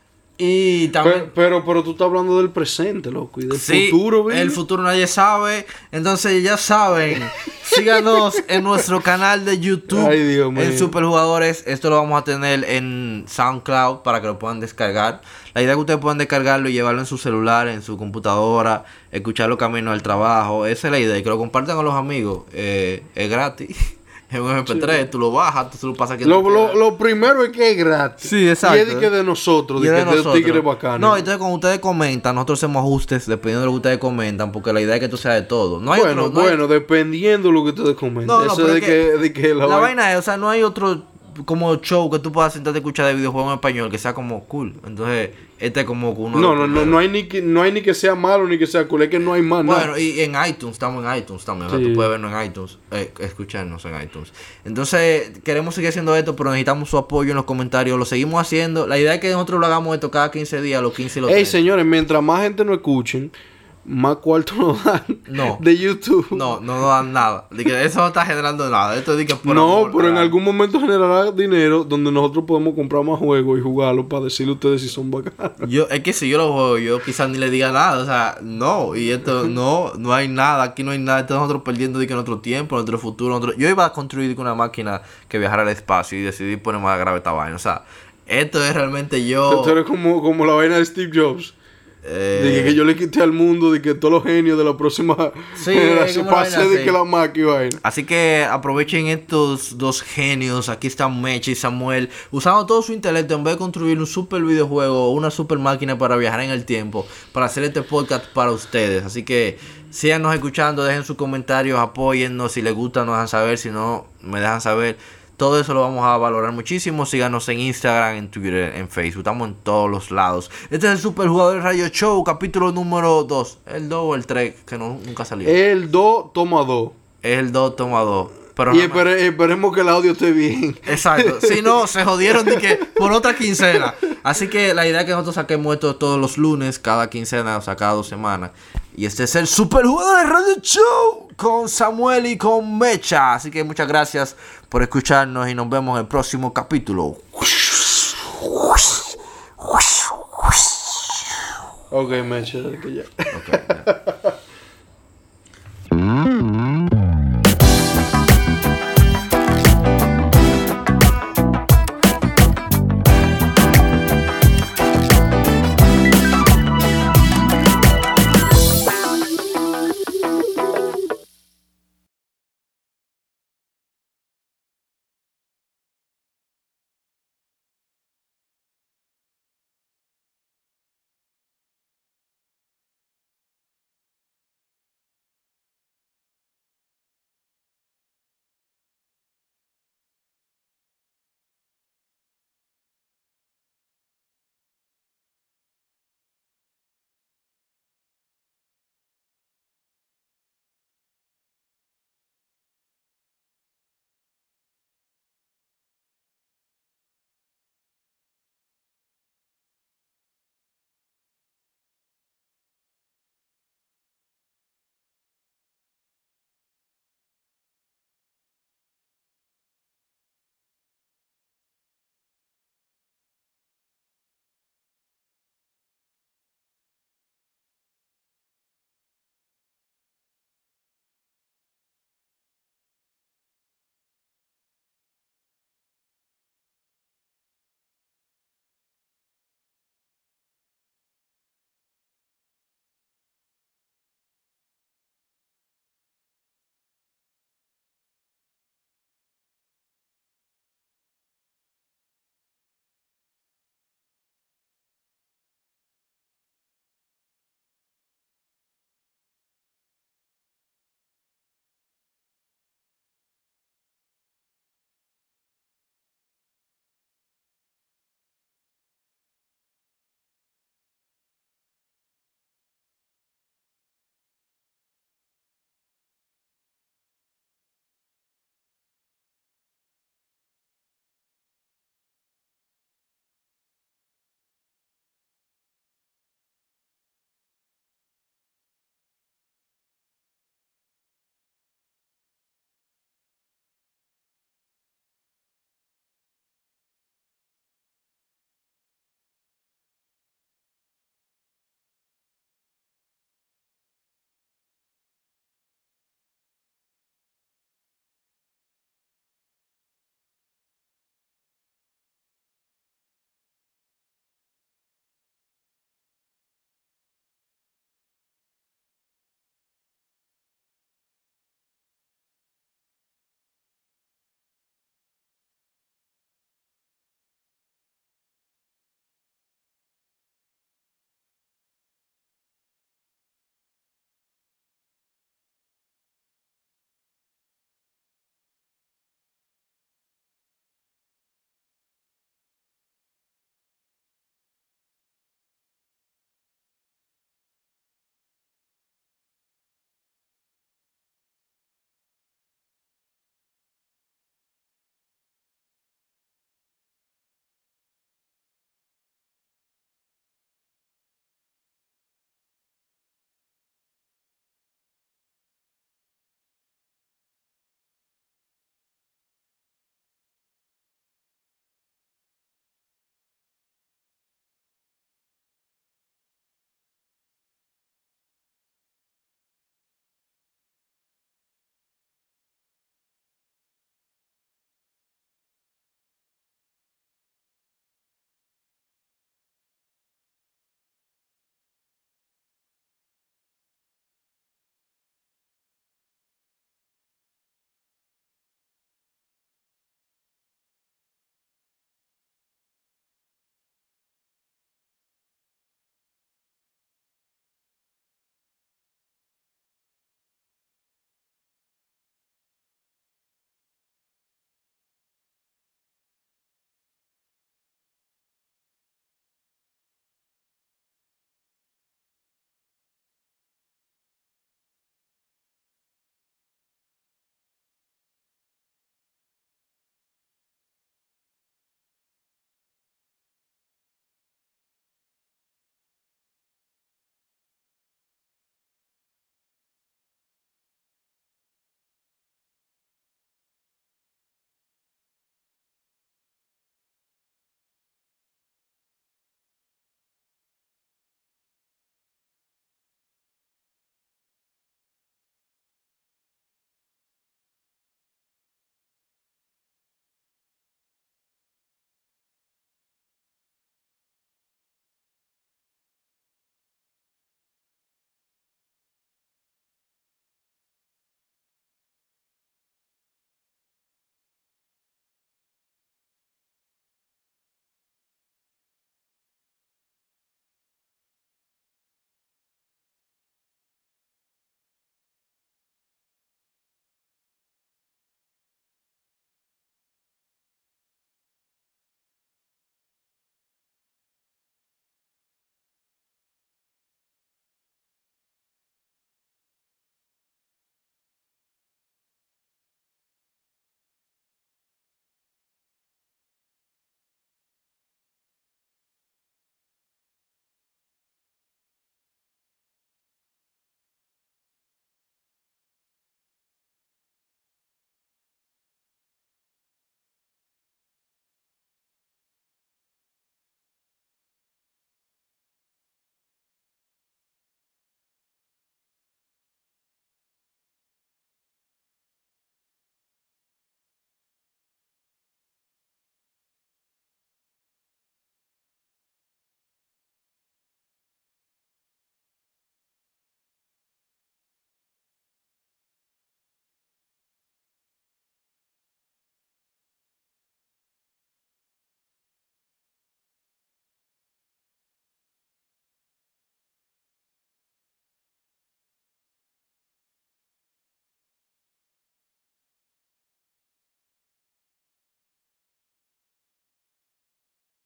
y también... Pero, pero, pero tú estás hablando del presente, loco, y del Sí, futuro, baby. el futuro nadie sabe. Entonces ya saben, síganos (laughs) en nuestro canal de YouTube Ay, Dios mío. en Superjugadores. Esto lo vamos a tener en SoundCloud para que lo puedan descargar. La idea es que ustedes puedan descargarlo y llevarlo en su celular, en su computadora, escucharlo camino al trabajo. Esa es la idea. Y que lo compartan con los amigos. Eh, es gratis. (laughs) Es un MP3, tú lo bajas, tú se lo pasas aquí. Lo, lo, lo primero es que es gratis. Sí, exacto. Y es de que de nosotros, Y de que de de nosotros. tigres bacanos. No, entonces cuando ustedes comentan, nosotros hacemos ajustes dependiendo de lo que ustedes comentan, porque la idea es que esto sea de todo. No hay bueno, otro, no hay- bueno, dependiendo de lo que ustedes comenten. No, no, Eso pero de es que, que de que la, la, vaina- vaina es, o sea, no hay otro como show que tú puedas sentarte a escuchar de videojuegos en español que sea como cool. Entonces, este es como uno No, no, no, no hay ni que, no hay ni que sea malo ni que sea cool, es que no hay más nada. Bueno, y en iTunes, estamos en iTunes también. o sea, tú puedes vernos en iTunes, eh, escucharnos en iTunes. Entonces, queremos seguir haciendo esto, pero necesitamos su apoyo en los comentarios. Lo seguimos haciendo. La idea es que nosotros lo hagamos esto cada 15 días, los 15 y los Ey, 30. señores, mientras más gente nos escuchen, más cuarto nos dan No. de YouTube. No, no nos dan nada. De que eso no está generando nada. Esto es de que por no, amor, pero en algún momento generará dinero donde nosotros podemos comprar más juegos y jugarlos para decirle a ustedes si son bacanos. Yo, es que si yo lo juego, yo quizás ni le diga nada, o sea, no, y esto no, no hay nada, aquí no hay nada, estamos nosotros perdiendo de que nuestro tiempo, nuestro futuro, nuestro- yo iba a construir una máquina que viajara al espacio y decidí poner más grave esta vaina, o sea, esto es realmente yo, Esto es como, como la vaina de Steve Jobs. Eh, De que, que yo le quité al mundo de que todos los genios de la próxima Sí, (laughs) generación vaina de que la máquina vaina. Así que aprovechen estos dos genios. Aquí están Mecha y Samuel. Usando todo su intelecto en vez de construir un super videojuego o una super máquina para viajar en el tiempo. Para hacer este podcast para ustedes. Así que síganos escuchando. Dejen sus comentarios. Apóyennos. Si les gusta nos dejan saber. Si no, me dejan saber. Todo eso lo vamos a valorar muchísimo. Síganos en Instagram, en Twitter, en Facebook. Estamos en todos los lados. Este es el Super Jugador Radio Show, capítulo número 2. El 2 o el 3, que no, nunca salió. El 2 toma 2. Es el 2 toma 2. Pero Y espere- esperemos que el audio esté bien. Exacto. Si no, (laughs) se jodieron de que por otra quincena. Así que la idea es que nosotros saquemos esto todos los lunes, cada quincena, o sea, cada dos semanas. Y este es el Super Jugador de Radio Show con Samuel y con Mecha. Así que muchas gracias por escucharnos y nos vemos en el próximo capítulo. Ok, me eché que ya. Ok, ya.